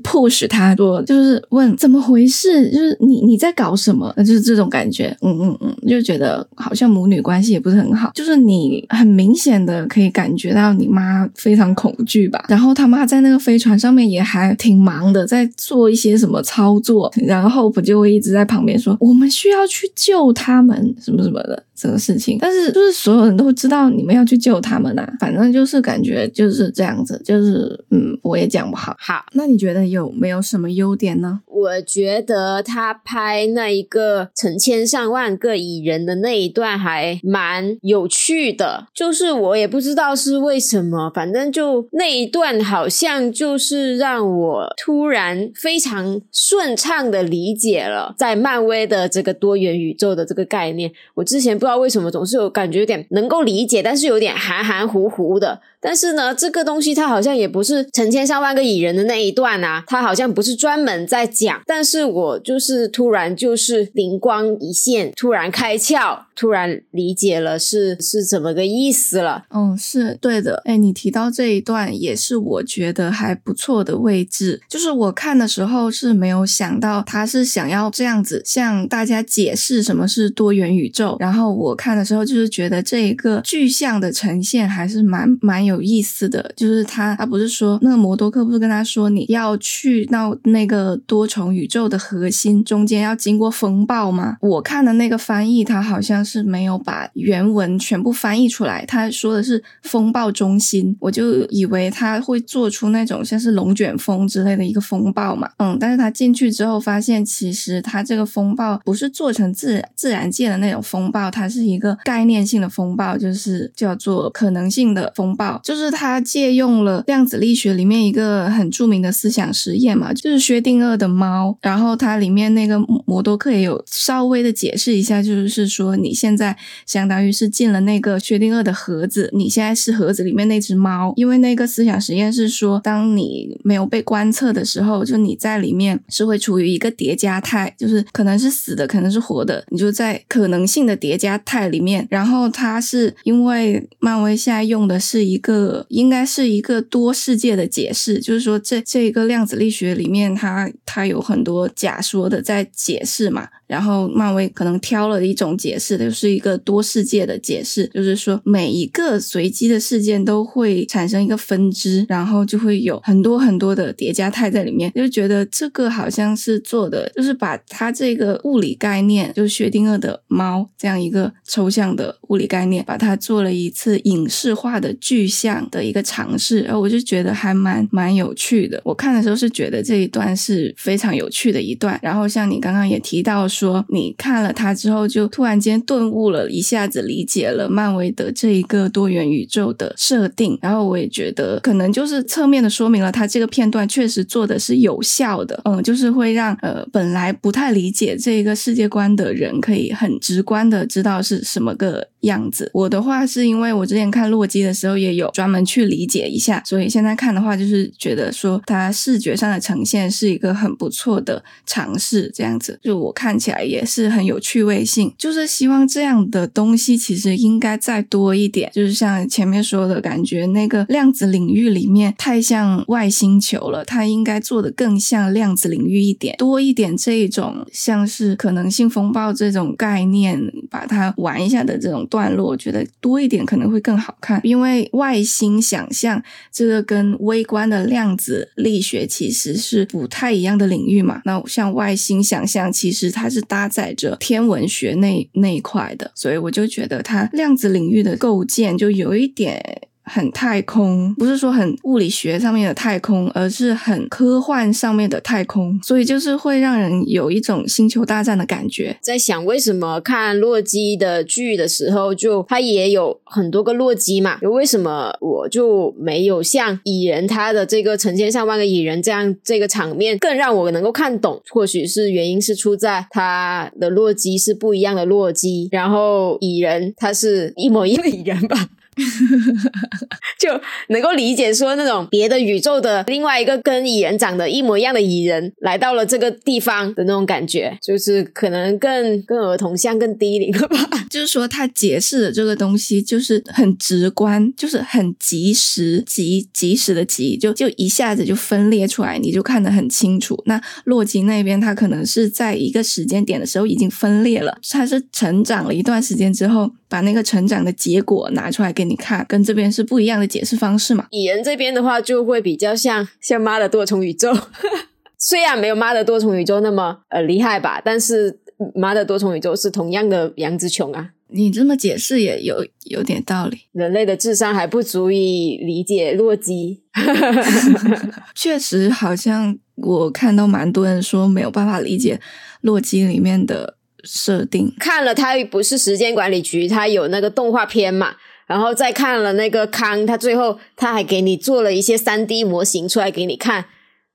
push 他，说就是问怎么回事，就是你你在搞什么，就是这种感觉，嗯嗯嗯，就觉得好像母女关系也不是很好，就是你很明显的可以感觉到你妈非常恐惧吧，然后他妈在那个飞船上面也还挺忙的，在做一些什么操作，然后 Hope 就会一直在旁边说我们需要去救他们什么什么的。这个事情，但是就是所有人都知道你们要去救他们啊，反正就是感觉就是这样子，就是嗯，我也讲不好。好，那你觉得有没有什么优点呢？我觉得他拍那一个成千上万个蚁人的那一段还蛮有趣的，就是我也不知道是为什么，反正就那一段好像就是让我突然非常顺畅的理解了在漫威的这个多元宇宙的这个概念。我之前不知道为什么总是有感觉有点能够理解，但是有点含含糊糊的。但是呢，这个东西它好像也不是成千上万个蚁人的那一段啊，它好像不是专门在讲。但是我就是突然就是灵光一现，突然开窍，突然理解了是是怎么个意思了。嗯，是对的。哎，你提到这一段也是我觉得还不错的位置。就是我看的时候是没有想到他是想要这样子向大家解释什么是多元宇宙。然后我看的时候就是觉得这一个具象的呈现还是蛮蛮有意思的。就是他他不是说那个摩多克不是跟他说你要去到那个多重宇宙的核心中间要经过风暴吗？我看的那个翻译他好像是没有把原文全部翻译出来，他说的是风暴中心，我就以为他会做出那种像是龙卷风之类的一个风暴嘛，嗯，但是他进去之后发现，其实他这个风暴不是做成自自然界的那种风暴，它是一个概念性的风暴，就是叫做可能性的风暴，就是他借用了量子力学里面一个很著名的思想实验嘛，就是薛定谔的猫，然后它里面那个摩多克也有稍微的解释一下，就是说你现在相当于是进了那个薛定谔的盒子，你现在是盒子里面那只猫，因为那个思想实验是说，当你没有被观测的时候，就你在里面是会处于一个叠加态，就是可能是死的，可能是活的，你就在可能性的叠加态里面。然后它是因为漫威现在用的是一个，应该是一个多世界的解释，就是说这这个量子力学里面，它它有很多假说的在解释嘛。然后漫威可能挑了一种解释，就是一个多世界的解释，就是说每一个随机的事件都会产生一个分支，然后就会有很多很多的叠加态在里面。就觉得这个好像是做的，就是把它这个物理概念，就是薛定谔的猫这样一个抽象的物理概念，把它做了一次影视化的具象的一个尝试。然后我就觉得还蛮蛮有趣的。我看的时候是觉得这一段是非常有趣的一段。然后像你刚刚也提到。说你看了它之后，就突然间顿悟了，一下子理解了漫威的这一个多元宇宙的设定。然后我也觉得，可能就是侧面的说明了它这个片段确实做的是有效的。嗯，就是会让呃本来不太理解这一个世界观的人，可以很直观的知道是什么个样子。我的话是因为我之前看洛基的时候也有专门去理解一下，所以现在看的话就是觉得说它视觉上的呈现是一个很不错的尝试。这样子，就我看起。起来也是很有趣味性，就是希望这样的东西其实应该再多一点。就是像前面说的感觉，那个量子领域里面太像外星球了，它应该做的更像量子领域一点，多一点这一种像是可能性风暴这种概念，把它玩一下的这种段落，我觉得多一点可能会更好看。因为外外星想象这个跟微观的量子力学其实是不太一样的领域嘛。那像外星想象，其实它。是搭载着天文学那那一块的，所以我就觉得它量子领域的构建就有一点。很太空，不是说很物理学上面的太空，而是很科幻上面的太空，所以就是会让人有一种星球大战的感觉。在想为什么看洛基的剧的时候，就它也有很多个洛基嘛？为什么我就没有像蚁人他的这个成千上万个蚁人这样这个场面更让我能够看懂？或许是原因是出在他的洛基是不一样的洛基，然后蚁人他是一模一样的蚁人吧。[laughs] 就能够理解说那种别的宇宙的另外一个跟蚁人长得一模一样的蚁人来到了这个地方的那种感觉，就是可能更更儿童像更低龄了吧。[laughs] 就是说他解释的这个东西就是很直观，就是很及时、及及时的及，就就一下子就分裂出来，你就看得很清楚。那洛基那边他可能是在一个时间点的时候已经分裂了，他是成长了一段时间之后。把那个成长的结果拿出来给你看，跟这边是不一样的解释方式嘛？蚁人这边的话就会比较像像妈的多重宇宙，[laughs] 虽然没有妈的多重宇宙那么呃厉害吧，但是妈的多重宇宙是同样的杨紫琼啊。你这么解释也有有点道理。人类的智商还不足以理解洛基。[laughs] 确实，好像我看到蛮多人说没有办法理解洛基里面的设定。看了他不是时间管理局，他有那个动画片嘛，然后再看了那个康，他最后他还给你做了一些三 D 模型出来给你看，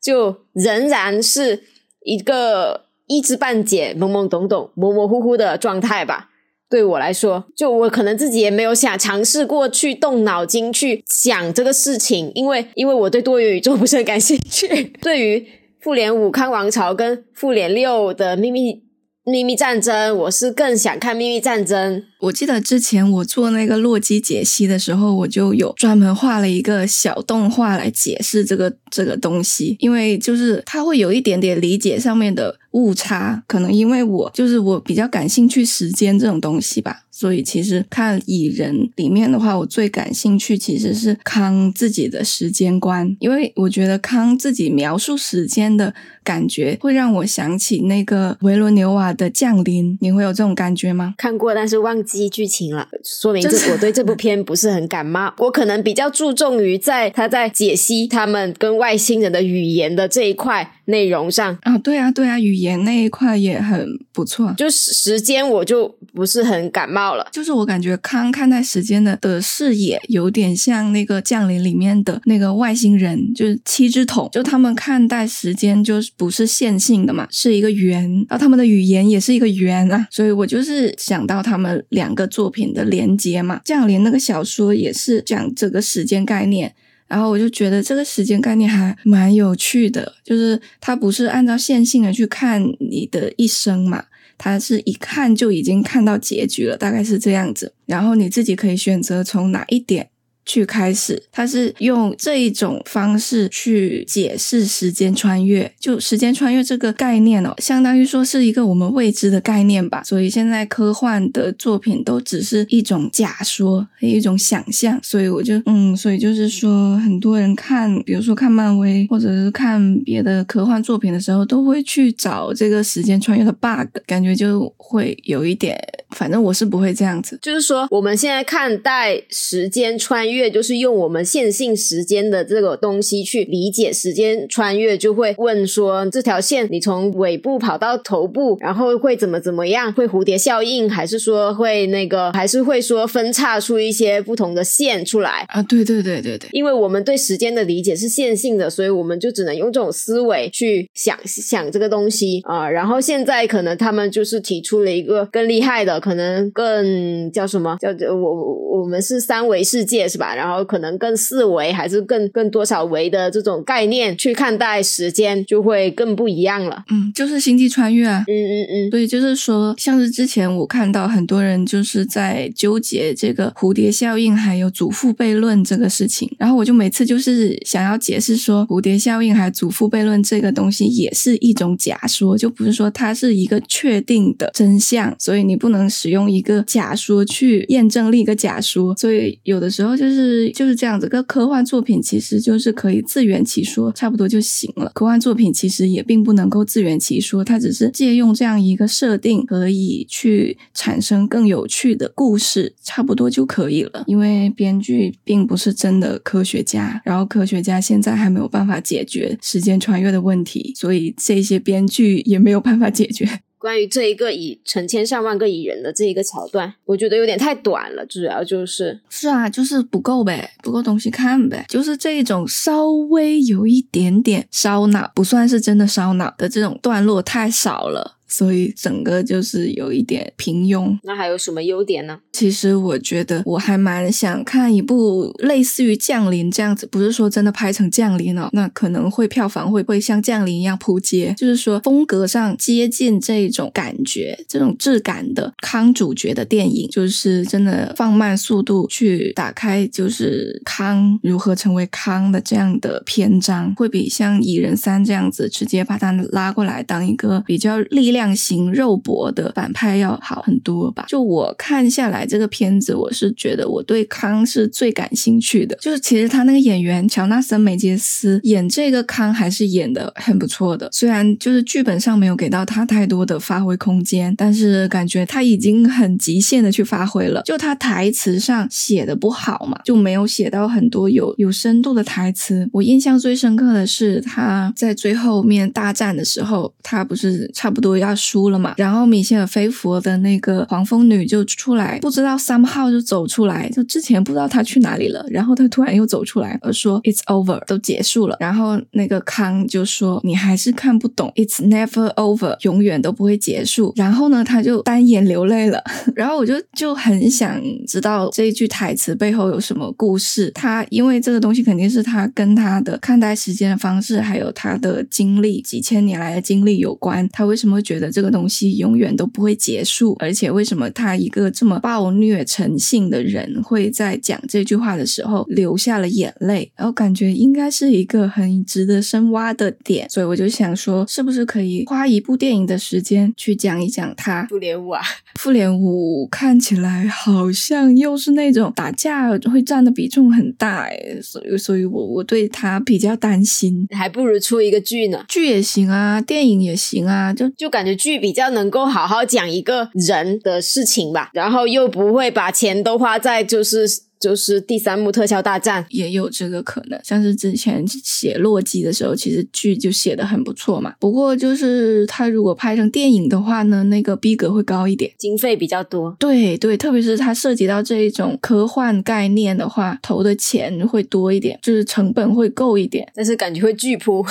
就仍然是一个一知半解、懵懵懂懂、模模糊糊的状态吧。对我来说，就我可能自己也没有想尝试过去动脑筋去想这个事情，因为 [laughs] 因为我对多元宇宙不是很感兴趣。对于复联五康王朝跟复联六的秘密秘密战争，我是更想看秘密战争。我记得之前我做那个洛基解析的时候，我就有专门画了一个小动画来解释这个这个东西，因为就是它会有一点点理解上面的误差，可能因为我就是我比较感兴趣时间这种东西吧。所以其实看蚁人里面的话，我最感兴趣其实是康自己的时间观，因为我觉得康自己描述时间的感觉会让我想起那个维罗纽瓦的降临。你会有这种感觉吗？看过，但是忘记剧情了，说明这我对这部片不是很感冒。我可能比较注重于在他在解析他们跟外星人的语言的这一块内容上啊。对啊，对啊，语言那一块也很不错。就时间我就不是很感冒。到了，就是我感觉康看待时间的的视野有点像那个降临里面的那个外星人，就是七只桶，就他们看待时间就是不是线性的嘛，是一个圆，然后他们的语言也是一个圆啊，所以我就是想到他们两个作品的连接嘛。降临那个小说也是讲这个时间概念，然后我就觉得这个时间概念还蛮有趣的，就是它不是按照线性的去看你的一生嘛。他是一看就已经看到结局了，大概是这样子。然后你自己可以选择从哪一点。去开始，他是用这一种方式去解释时间穿越，就时间穿越这个概念哦，相当于说是一个我们未知的概念吧。所以现在科幻的作品都只是一种假说，一种想象。所以我就嗯，所以就是说，很多人看，比如说看漫威或者是看别的科幻作品的时候，都会去找这个时间穿越的 bug，感觉就会有一点。反正我是不会这样子，就是说我们现在看待时间穿越。越就是用我们线性时间的这个东西去理解时间穿越，就会问说这条线你从尾部跑到头部，然后会怎么怎么样？会蝴蝶效应，还是说会那个，还是会说分叉出一些不同的线出来啊？对对对对对，因为我们对时间的理解是线性的，所以我们就只能用这种思维去想想这个东西啊。然后现在可能他们就是提出了一个更厉害的，可能更叫什么叫我我们是三维世界是吧？然后可能更四维还是更更多少维的这种概念去看待时间，就会更不一样了。嗯，就是星际穿越啊。嗯嗯嗯。所以就是说，像是之前我看到很多人就是在纠结这个蝴蝶效应还有祖父悖论这个事情，然后我就每次就是想要解释说，蝴蝶效应还有祖父悖论这个东西也是一种假说，就不是说它是一个确定的真相，所以你不能使用一个假说去验证另一个假说。所以有的时候就是。是就是这样子，个科幻作品其实就是可以自圆其说，差不多就行了。科幻作品其实也并不能够自圆其说，它只是借用这样一个设定，可以去产生更有趣的故事，差不多就可以了。因为编剧并不是真的科学家，然后科学家现在还没有办法解决时间穿越的问题，所以这些编剧也没有办法解决。关于这一个以成千上万个蚁人的这一个桥段，我觉得有点太短了，主要就是是啊，就是不够呗，不够东西看呗，就是这一种稍微有一点点烧脑，不算是真的烧脑的这种段落太少了。所以整个就是有一点平庸。那还有什么优点呢？其实我觉得我还蛮想看一部类似于《降临》这样子，不是说真的拍成《降临》了，那可能会票房会不会像《降临》一样扑街？就是说风格上接近这种感觉、这种质感的康主角的电影，就是真的放慢速度去打开，就是康如何成为康的这样的篇章，会比像《蚁人三》这样子直接把它拉过来当一个比较力量。量刑肉搏的反派要好很多吧。就我看下来这个片子，我是觉得我对康是最感兴趣的。就是其实他那个演员乔纳森·梅杰斯演这个康还是演的很不错的，虽然就是剧本上没有给到他太多的发挥空间，但是感觉他已经很极限的去发挥了。就他台词上写的不好嘛，就没有写到很多有有深度的台词。我印象最深刻的是他在最后面大战的时候，他不是差不多要输了嘛，然后米歇尔·菲佛的那个黄蜂女就出来，不知道三号就走出来，就之前不知道他去哪里了，然后他突然又走出来，而说 "It's over"，都结束了。然后那个康就说你还是看不懂 "It's never over"，永远都不会结束。然后呢，他就单眼流泪了。[laughs] 然后我就就很想知道这一句台词背后有什么故事。他因为这个东西肯定是他跟他的看待时间的方式，还有他的经历几千年来的经历有关。他为什么会觉得这个东西永远都不会结束？而且为什么他一个这么暴虐成性的人会在讲这句话的时候流下了眼泪？然后感觉应该是一个很值得深挖的点。所以我就想说，是不是可以花一部电影的时间去讲一讲他？复联五啊，[laughs] 复联五看起来好像又是那种打架会占的比重很大诶，所以所以我我对他比较担心。还不如出一个剧呢。剧也行啊，电影也行啊，就就感觉剧比较能够好好讲一个人的事情吧，然后又不会把钱都花在就是就是第三幕特效大战。也有这个可能。像是之前写洛基的时候，其实剧就写的很不错嘛。不过就是他如果拍成电影的话呢，那个逼格会高一点。经费比较多，对对，特别是它涉及到这一种科幻概念的话，投的钱会多一点，就是成本会够一点。但是感觉会巨扑，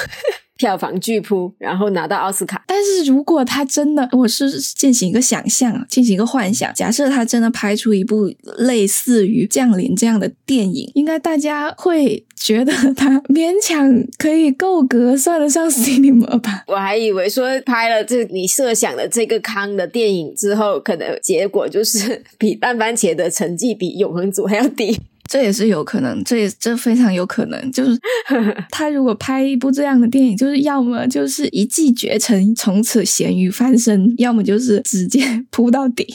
票房巨扑，然后拿到奥斯卡。但是如果他真的，我是进行一个想象，进行一个幻想，假设他真的拍出一部类似于《降临》这样的电影，应该大家会觉得他勉强可以够格，算得上 [laughs] cinema 吧？我还以为说拍了这你设想的这个康的电影之后，可能结果就是比烂番茄的成绩比永恒族还要低。这也是有可能，这也这非常有可能。就是 [laughs] 他如果拍一部这样的电影，就是要么就是一骑绝尘，从此咸鱼翻身，要么就是直接 [laughs] 扑到底。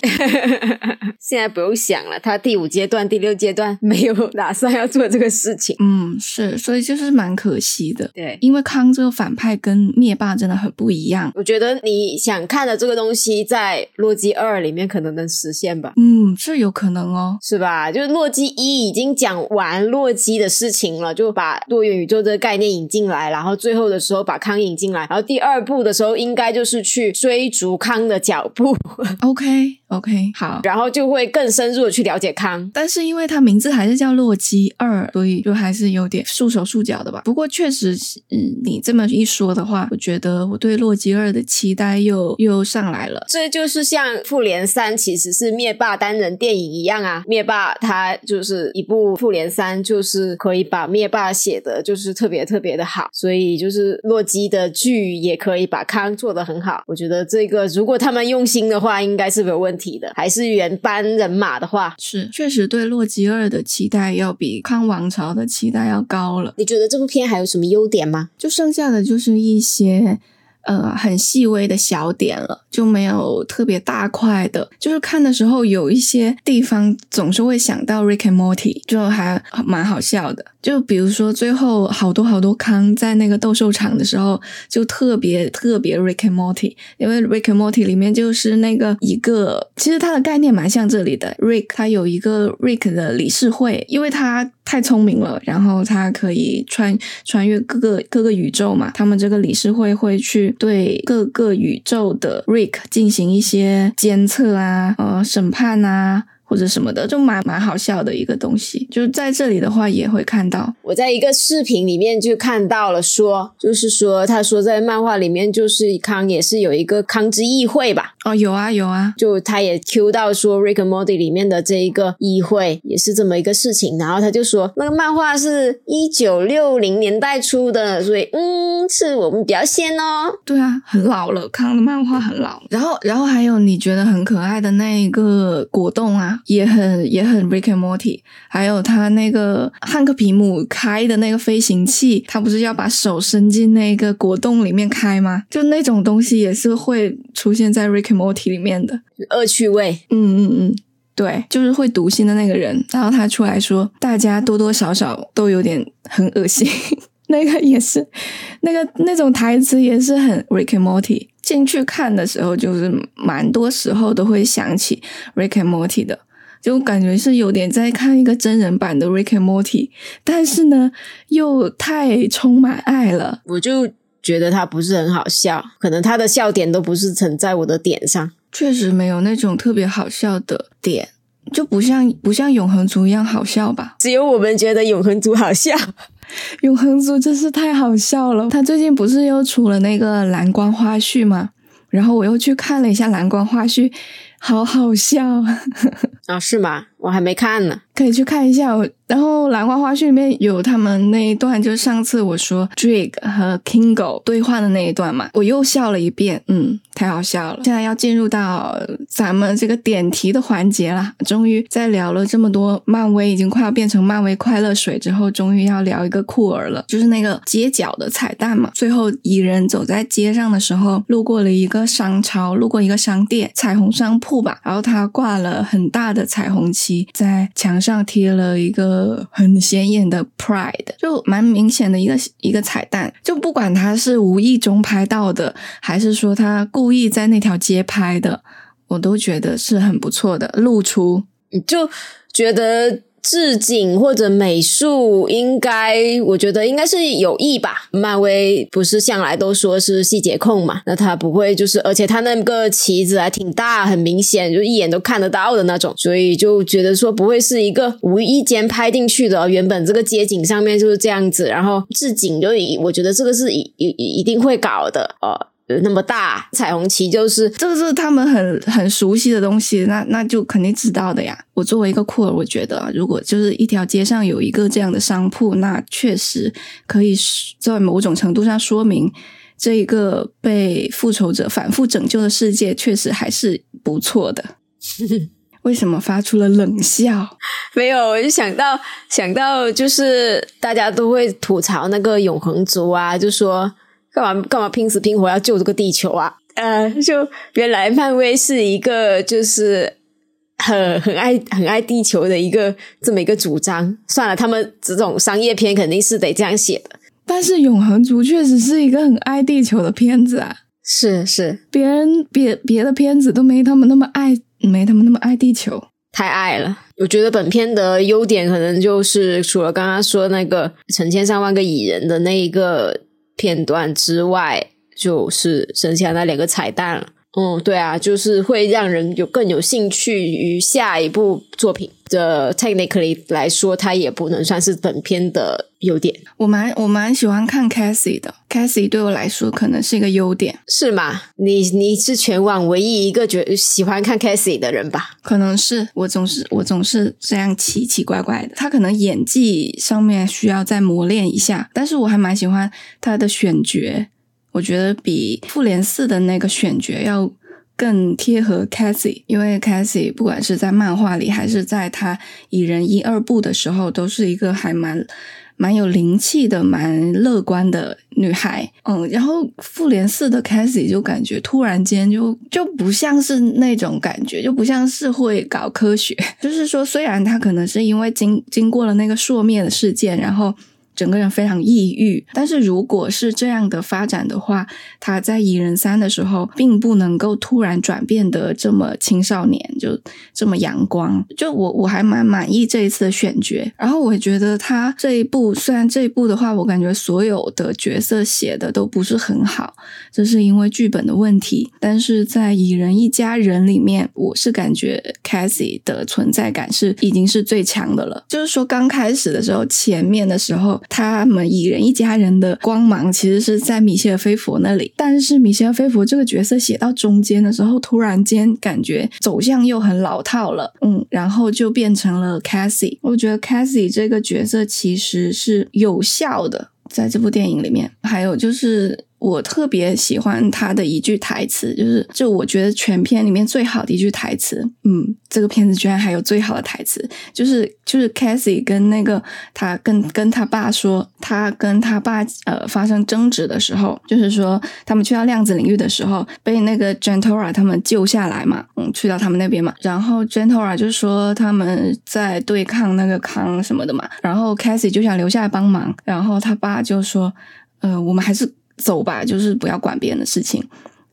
[laughs] 现在不用想了，他第五阶段、第六阶段没有打算要做这个事情。嗯，是，所以就是蛮可惜的。对，因为康这个反派跟灭霸真的很不一样。我觉得你想看的这个东西，在《洛基二》里面可能能实现吧？嗯，这有可能哦。是吧？就是《洛基一》已经讲完洛基的事情了，就把多元宇宙这个概念引进来，然后最后的时候把康引进来，然后第二部的时候应该就是去追逐康的脚步，[laughs] OK OK，好。然后就会更深入的去了解康。但是因为他名字还是叫洛基二，所以就还是有点束手束脚的吧。不过确实，嗯，你这么一说的话，我觉得我对洛基二的期待又又上来了。这就是像复联三其实是灭霸单人电影一样啊，灭霸他就是一部复联三，就是可以把灭霸写的就是特别特别的好，所以就是洛基的剧也可以把康做得很好。我觉得这个如果他们用心的话，应该是没有问题的。还是原班人马的话，是确实对洛基二的期待要比康王朝的期待要高了。你觉得这部片还有什么优点吗？就剩下的就是一些呃很细微的小点了，就没有特别大块的。就是看的时候有一些地方总是会想到 Rick and Morty，就还蛮好笑的。就比如说最后好多好多康在那个斗兽场的时候，就特别特别 Rick and Morty，因为 Rick and Morty 里面就是那个一个，其实它的概念蛮像这里的。Rick 他有一个 Rick 的理事会，因为他太聪明了，然后他可以穿穿越各个各个宇宙嘛。他们这个理事会会去对各个宇宙的 Rick 进行一些监测啊、呃审判啊。或者什么的，就蛮蛮好笑的一个东西。就是在这里的话，也会看到。我在一个视频里面就看到了说，就是说他说在漫画里面，就是康也是有一个康之议会吧。哦，有啊有啊，就他也 Q 到说 Rick and Morty 里面的这一个议会也是这么一个事情，然后他就说那个漫画是一九六零年代出的，所以嗯，是我们比较先哦。对啊，很老了，康的漫画很老。然后，然后还有你觉得很可爱的那一个果冻啊，话也很也很 Rick and Morty，还有他那个汉克皮姆开的那个飞行器，他不是要把手伸进那个果冻里面开吗？就那种东西也是会出现在 Rick and Morty 里面的恶趣味。嗯嗯嗯，对，就是会读心的那个人，然后他出来说，大家多多少少都有点很恶心。那个也是，那个那种台词也是很 Rick and Morty。进去看的时候，就是蛮多时候都会想起 Rick and Morty 的，就感觉是有点在看一个真人版的 Rick and Morty，但是呢，又太充满爱了。我就觉得他不是很好笑，可能他的笑点都不是存在我的点上。确实没有那种特别好笑的点，就不像不像永恒族一样好笑吧？只有我们觉得永恒族好笑。[laughs] 永恒族真是太好笑了！他最近不是又出了那个蓝光花絮吗？然后我又去看了一下蓝光花絮，好好笑 [laughs] 啊！是吗？我还没看呢，可以去看一下。然后兰花花絮里面有他们那一段，就是上次我说 Drake 和 Kingo 对话的那一段嘛，我又笑了一遍，嗯，太好笑了。现在要进入到咱们这个点题的环节了，终于在聊了这么多漫威，已经快要变成漫威快乐水之后，终于要聊一个酷儿了，就是那个街角的彩蛋嘛。最后蚁人走在街上的时候，路过了一个商超，路过一个商店，彩虹商铺然后他挂了很大的彩虹旗，在墙上贴了一个。很显眼的 Pride，就蛮明显的一个一个彩蛋。就不管他是无意中拍到的，还是说他故意在那条街拍的，我都觉得是很不错的露出。就觉得。置景或者美术，应该我觉得应该是有意吧。漫威不是向来都说是细节控嘛？那他不会就是，而且他那个旗子还挺大，很明显，就一眼都看得到的那种，所以就觉得说不会是一个无意间拍进去的。原本这个街景上面就是这样子，然后置景就我觉得这个是一一一定会搞的哦。那么大彩虹旗就是这个是他们很很熟悉的东西，那那就肯定知道的呀。我作为一个库尔，我觉得如果就是一条街上有一个这样的商铺，那确实可以在某种程度上说明这一个被复仇者反复拯救的世界确实还是不错的。[laughs] 为什么发出了冷笑？没有，我就想到想到就是大家都会吐槽那个永恒族啊，就说。干嘛干嘛拼死拼活要救这个地球啊？呃，就原来漫威是一个就是很很爱很爱地球的一个这么一个主张。算了，他们这种商业片肯定是得这样写的。但是《永恒族》确实是一个很爱地球的片子啊！是是，别人别别的片子都没他们那么爱，没他们那么爱地球，太爱了。我觉得本片的优点可能就是除了刚刚说那个成千上万个蚁人的那一个。片段之外，就是剩下那两个彩蛋了。嗯，对啊，就是会让人有更有兴趣于下一部作品。这 technically 来说，它也不能算是本片的优点。我蛮我蛮喜欢看 Cassie 的，Cassie 对我来说可能是一个优点，是吗？你你是全网唯一一个觉喜欢看 Cassie 的人吧？可能是我总是我总是这样奇奇怪怪的。他可能演技上面需要再磨练一下，但是我还蛮喜欢他的选角。我觉得比复联四的那个选角要更贴合 Cassie，因为 Cassie 不管是在漫画里还是在他蚁人一二部的时候，都是一个还蛮蛮有灵气的、蛮乐观的女孩。嗯，然后复联四的 Cassie 就感觉突然间就就不像是那种感觉，就不像是会搞科学。[laughs] 就是说，虽然他可能是因为经经过了那个朔灭的事件，然后。整个人非常抑郁，但是如果是这样的发展的话，他在蚁人三的时候，并不能够突然转变的这么青少年，就这么阳光。就我我还蛮满意这一次的选角，然后我觉得他这一部，虽然这一部的话，我感觉所有的角色写的都不是很好，这是因为剧本的问题。但是在蚁人一家人里面，我是感觉 Cassie 的存在感是已经是最强的了。就是说刚开始的时候，前面的时候。他们蚁人一家人的光芒其实是在米歇尔·菲佛那里，但是米歇尔·菲佛这个角色写到中间的时候，突然间感觉走向又很老套了，嗯，然后就变成了 Cassie。我觉得 Cassie 这个角色其实是有效的，在这部电影里面。还有就是我特别喜欢他的一句台词，就是就我觉得全片里面最好的一句台词。嗯，这个片子居然还有最好的台词，就是就是 Cassie 跟那个他跟跟他爸说，他跟他爸呃发生争执的时候，就是说他们去到量子领域的时候，被那个 Gentora 他们救下来嘛，嗯，去到他们那边嘛，然后 Gentora 就说他们在对抗那个康什么的嘛，然后 Cassie 就想留下来帮忙，然后他爸就说，呃，我们还是。走吧，就是不要管别人的事情。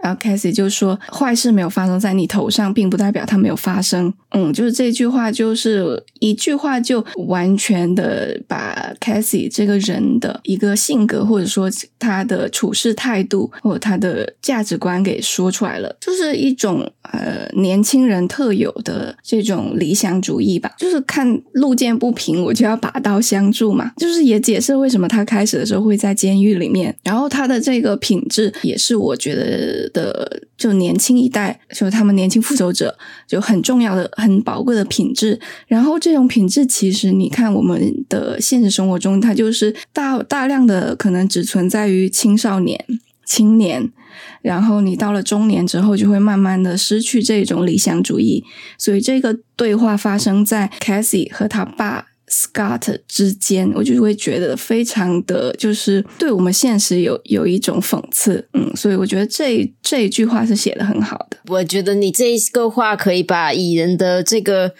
然后 Cassie 就说：“坏事没有发生在你头上，并不代表它没有发生。”嗯，就是这句话，就是一句话就完全的把 Cassie 这个人的一个性格，或者说他的处事态度，或者他的价值观给说出来了。就是一种呃年轻人特有的这种理想主义吧。就是看路见不平，我就要拔刀相助嘛。就是也解释为什么他开始的时候会在监狱里面，然后他的这个品质也是我觉得。的就年轻一代，就他们年轻复仇者就很重要的、很宝贵的品质。然后这种品质，其实你看我们的现实生活中，它就是大大量的可能只存在于青少年、青年。然后你到了中年之后，就会慢慢的失去这种理想主义。所以这个对话发生在 Cassie 和他爸。Scott 之间，我就会觉得非常的就是对我们现实有有一种讽刺，嗯，所以我觉得这这一句话是写的很好的。我觉得你这个话可以把蚁人的这个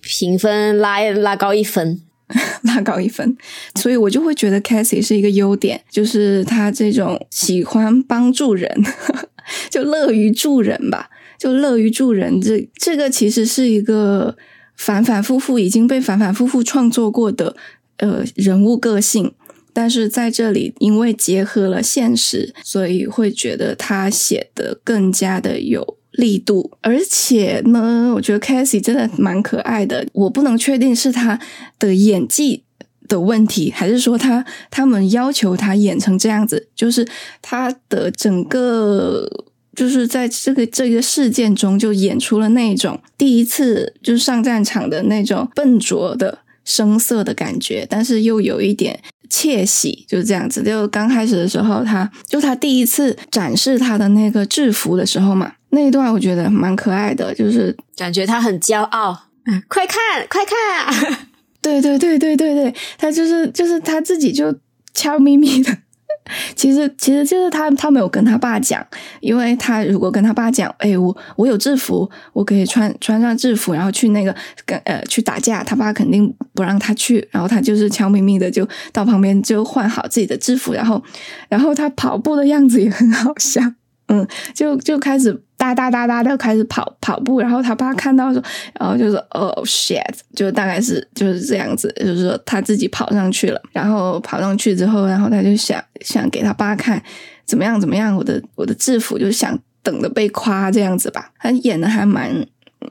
评分拉拉高一分，[laughs] 拉高一分。所以我就会觉得 Cassie 是一个优点，就是他这种喜欢帮助人，[laughs] 就乐于助人吧，就乐于助人。这这个其实是一个。反反复复已经被反反复复创作过的呃人物个性，但是在这里因为结合了现实，所以会觉得他写的更加的有力度。而且呢，我觉得 Cassie 真的蛮可爱的。我不能确定是他的演技的问题，还是说他他们要求他演成这样子，就是他的整个。就是在这个这个事件中，就演出了那种第一次就是上战场的那种笨拙的生涩的感觉，但是又有一点窃喜，就是这样子。就刚开始的时候，他就他第一次展示他的那个制服的时候嘛，那一段我觉得蛮可爱的，就是感觉他很骄傲。嗯，快看，快看啊！[laughs] 对对对对对对，他就是就是他自己就悄咪咪的。[laughs] 其实，其实就是他，他没有跟他爸讲，因为他如果跟他爸讲，哎，我我有制服，我可以穿穿上制服，然后去那个跟呃去打架，他爸肯定不让他去，然后他就是悄咪咪的就到旁边就换好自己的制服，然后然后他跑步的样子也很好笑。嗯，就就开始哒哒哒哒的开始跑跑步，然后他爸看到说，然后就说哦 shit，就大概是就是这样子，就是说他自己跑上去了，然后跑上去之后，然后他就想想给他爸看怎么样怎么样，我的我的制服，就想等着被夸这样子吧，他演的还蛮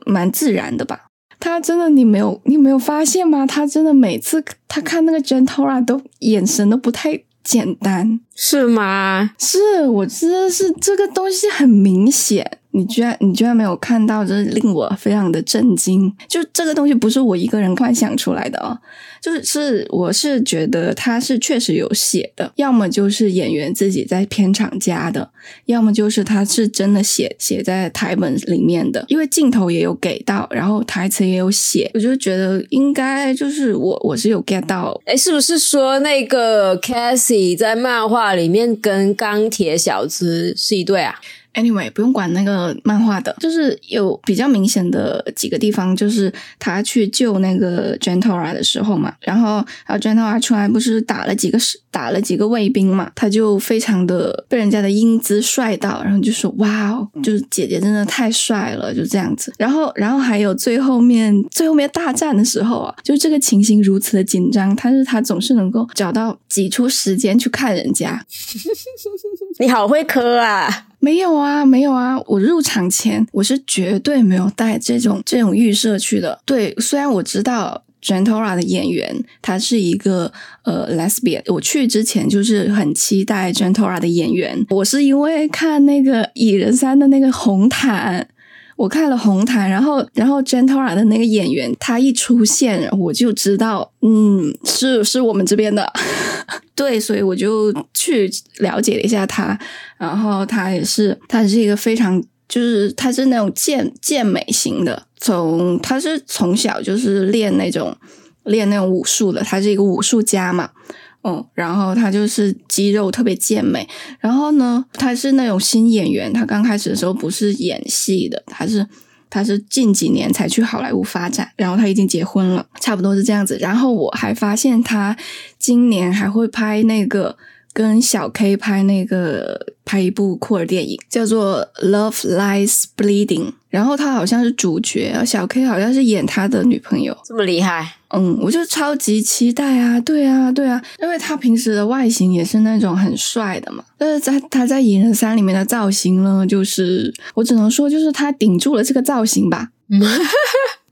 蛮自然的吧，他真的你没有你没有发现吗？他真的每次他看那个 Gentora 都眼神都不太。简单是吗？是我真的是这个东西很明显。你居然你居然没有看到，这令我非常的震惊。就这个东西不是我一个人幻想出来的哦，就是是我是觉得他是确实有写的，要么就是演员自己在片场加的，要么就是他是真的写写在台本里面的。因为镜头也有给到，然后台词也有写，我就觉得应该就是我我是有 get 到。哎，是不是说那个 Cassie 在漫画里面跟钢铁小子是一对啊？Anyway，不用管那个漫画的，就是有比较明显的几个地方，就是他去救那个 Gentora 的时候嘛，然后然后 Gentora 出来不是打了几个打了几个卫兵嘛，他就非常的被人家的英姿帅到，然后就说哇哦，就是姐姐真的太帅了，就这样子。然后然后还有最后面最后面大战的时候啊，就这个情形如此的紧张，但是他总是能够找到挤出时间去看人家。[laughs] 你好会磕啊！没有啊，没有啊！我入场前我是绝对没有带这种这种预设去的。对，虽然我知道 Gentora 的演员他是一个呃 lesbian，我去之前就是很期待 Gentora 的演员。我是因为看那个蚁人三的那个红毯，我看了红毯，然后然后 Gentora 的那个演员他一出现，我就知道，嗯，是是我们这边的，[laughs] 对，所以我就去了解了一下他，然后他也是，他是一个非常，就是他是那种健健美型的，从他是从小就是练那种练那种武术的，他是一个武术家嘛。嗯，然后他就是肌肉特别健美，然后呢，他是那种新演员，他刚开始的时候不是演戏的，他是他是近几年才去好莱坞发展，然后他已经结婚了，差不多是这样子。然后我还发现他今年还会拍那个跟小 K 拍那个拍一部酷儿电影，叫做《Love Lies Bleeding》。然后他好像是主角，小 K 好像是演他的女朋友，这么厉害，嗯，我就超级期待啊！对啊，对啊，因为他平时的外形也是那种很帅的嘛，但是在他在《蚁人三》里面的造型呢，就是我只能说，就是他顶住了这个造型吧。[laughs]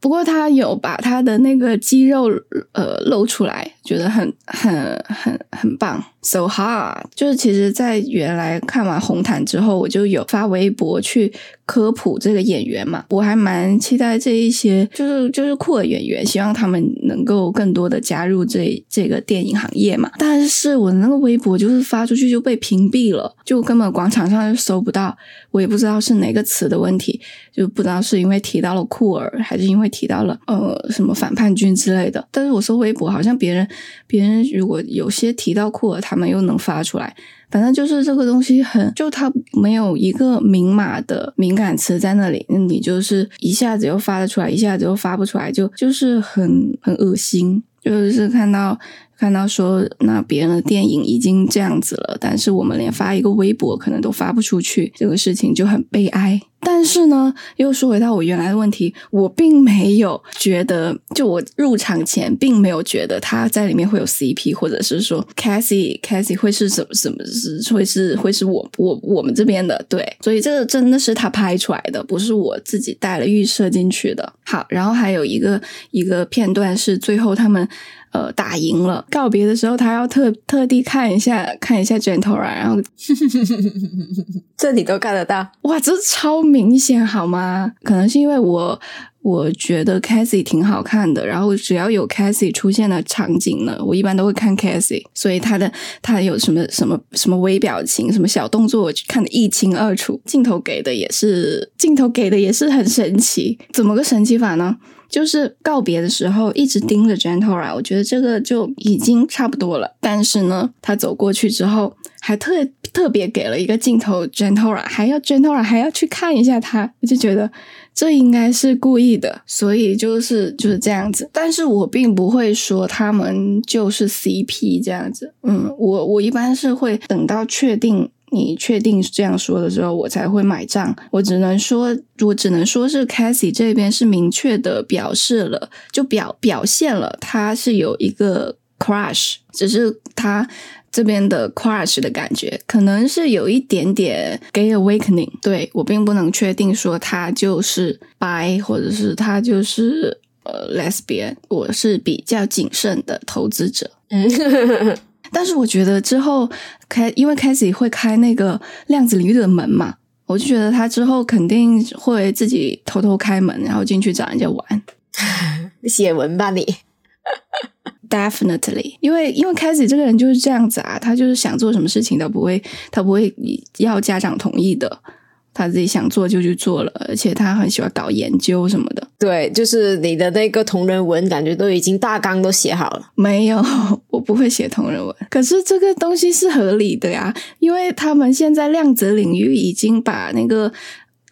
不过他有把他的那个肌肉呃露出来，觉得很很很很棒，so hard。就是其实，在原来看完红毯之后，我就有发微博去科普这个演员嘛，我还蛮期待这一些，就是就是酷的演员，希望他们能够更多的加入这这个电影行业嘛。但是我那个微博就是发出去就被屏蔽了，就根本广场上就搜不到，我也不知道是哪个词的问题，就不知道是因为提到了酷儿，还是因为。提到了呃什么反叛军之类的，但是我搜微博好像别人别人如果有些提到酷儿，他他们又能发出来。反正就是这个东西很，就它没有一个明码的敏感词在那里，那你就是一下子又发得出来，一下子又发不出来，就就是很很恶心。就是看到看到说，那别人的电影已经这样子了，但是我们连发一个微博可能都发不出去，这个事情就很悲哀。但是呢，又说回到我原来的问题，我并没有觉得，就我入场前并没有觉得他在里面会有 CP，或者是说 Cassie Cassie 会是什么什么是会是会是我我我们这边的对，所以这个真的是他拍出来的，不是我自己带了预设进去的。好，然后还有一个一个片段是最后他们。呃，打赢了，告别的时候，他要特特地看一下，看一下 Gentle，然后 [laughs] 这你都看得到，哇，这超明显好吗？可能是因为我我觉得 Cassie 挺好看的，然后只要有 Cassie 出现的场景呢，我一般都会看 Cassie，所以他的他有什么什么什么微表情、什么小动作，我就看得一清二楚。镜头给的也是镜头给的也是很神奇，怎么个神奇法呢？就是告别的时候一直盯着 Gentle 啊我觉得这个就已经差不多了。但是呢，他走过去之后，还特特别给了一个镜头，Gentora 还要 Gentora 还要去看一下他，我就觉得这应该是故意的，所以就是就是这样子。但是我并不会说他们就是 CP 这样子，嗯，我我一般是会等到确定。你确定这样说的时候，我才会买账。我只能说，我只能说是 Cassie 这边是明确的表示了，就表表现了他是有一个 crush，只是他这边的 crush 的感觉，可能是有一点点 gay awakening。对我并不能确定说他就是 bi，或者是他就是呃 lesbian。我是比较谨慎的投资者。嗯 [laughs] 但是我觉得之后开，因为开始会开那个量子领域的门嘛，我就觉得他之后肯定会自己偷偷开门，然后进去找人家玩。写文吧你，Definitely，因为因为开始这个人就是这样子啊，他就是想做什么事情都不会，他不会要家长同意的。他自己想做就去做了，而且他很喜欢搞研究什么的。对，就是你的那个同人文，感觉都已经大纲都写好了。没有，[laughs] 我不会写同人文。可是这个东西是合理的呀，因为他们现在量子领域已经把那个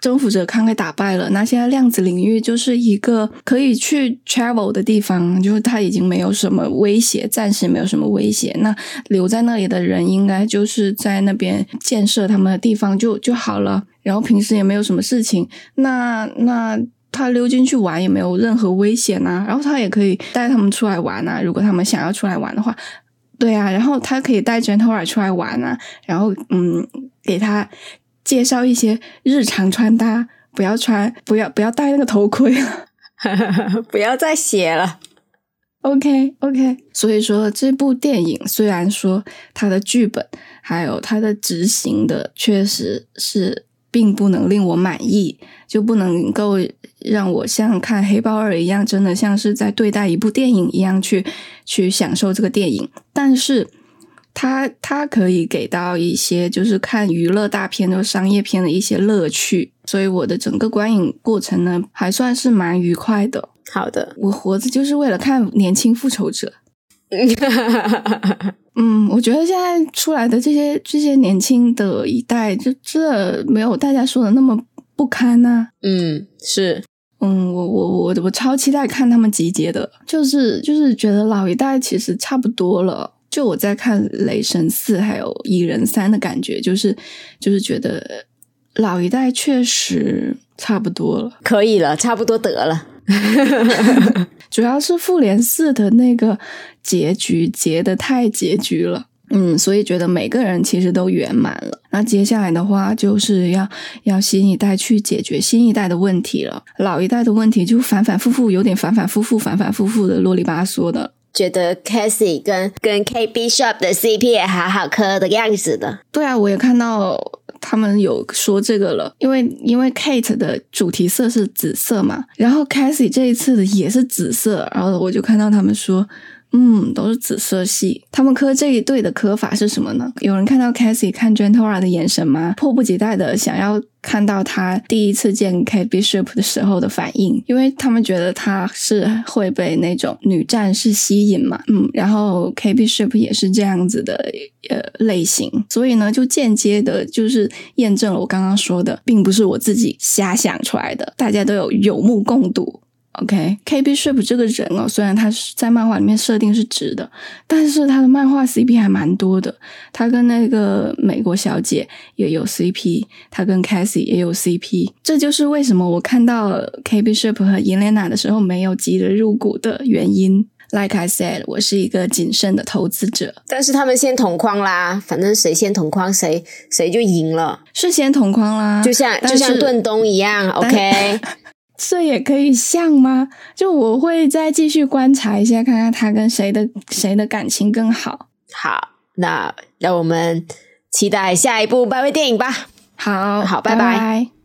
征服者康给打败了。那现在量子领域就是一个可以去 travel 的地方，就是他已经没有什么威胁，暂时没有什么威胁。那留在那里的人，应该就是在那边建设他们的地方就就好了。然后平时也没有什么事情，那那他溜进去玩也没有任何危险呐。然后他也可以带他们出来玩呐，如果他们想要出来玩的话，对啊。然后他可以带 Gentle 出来玩啊，然后嗯，给他介绍一些日常穿搭，不要穿，不要不要戴那个头盔了，[laughs] 不要再写了。OK OK，所以说这部电影虽然说它的剧本还有它的执行的确实是。并不能令我满意，就不能够让我像看《黑豹二》一样，真的像是在对待一部电影一样去去享受这个电影。但是，它它可以给到一些就是看娱乐大片的商业片的一些乐趣，所以我的整个观影过程呢，还算是蛮愉快的。好的，我活着就是为了看年轻复仇者。[laughs] 嗯，我觉得现在出来的这些这些年轻的一代，就这没有大家说的那么不堪呐、嗯，是，嗯，我我我我超期待看他们集结的，就是就是觉得老一代其实差不多了。就我在看《雷神四》还有《蚁人三》的感觉，就是就是觉得老一代确实差不多了。可以了，差不多得了。[laughs] 主要是复联四的那个结局结的太结局了，嗯，所以觉得每个人其实都圆满了。那接下来的话，就是要要新一代去解决新一代的问题了，老一代的问题就反反复复，有点反反复复、反反复复的啰里吧嗦的。觉得 Cassie 跟跟 KB Shop 的 CP 也好好磕的样子的。对啊，我也看到他们有说这个了，因为因为 Kate 的主题色是紫色嘛，然后 Cassie 这一次的也是紫色，然后我就看到他们说。嗯，都是紫色系。他们磕这一对的磕法是什么呢？有人看到 Cassie 看 Gentora 的眼神吗？迫不及待的想要看到他第一次见 Kate Bishop 的时候的反应，因为他们觉得他是会被那种女战士吸引嘛。嗯，然后 Kate Bishop 也是这样子的呃类型，所以呢，就间接的就是验证了我刚刚说的，并不是我自己瞎想出来的，大家都有有目共睹。OK，K Bishop 这个人哦，虽然他是在漫画里面设定是直的，但是他的漫画 CP 还蛮多的。他跟那个美国小姐也有 CP，他跟 Cassie 也有 CP。这就是为什么我看到 K Bishop 和 Elena 的时候没有急着入股的原因。Like I said，我是一个谨慎的投资者。但是他们先同框啦，反正谁先同框谁谁就赢了，是先同框啦，就像就像盾东一样。OK。[laughs] 这也可以像吗？就我会再继续观察一下，看看他跟谁的谁的感情更好。好，那让我们期待下一部漫威电影吧。好好，拜拜拜。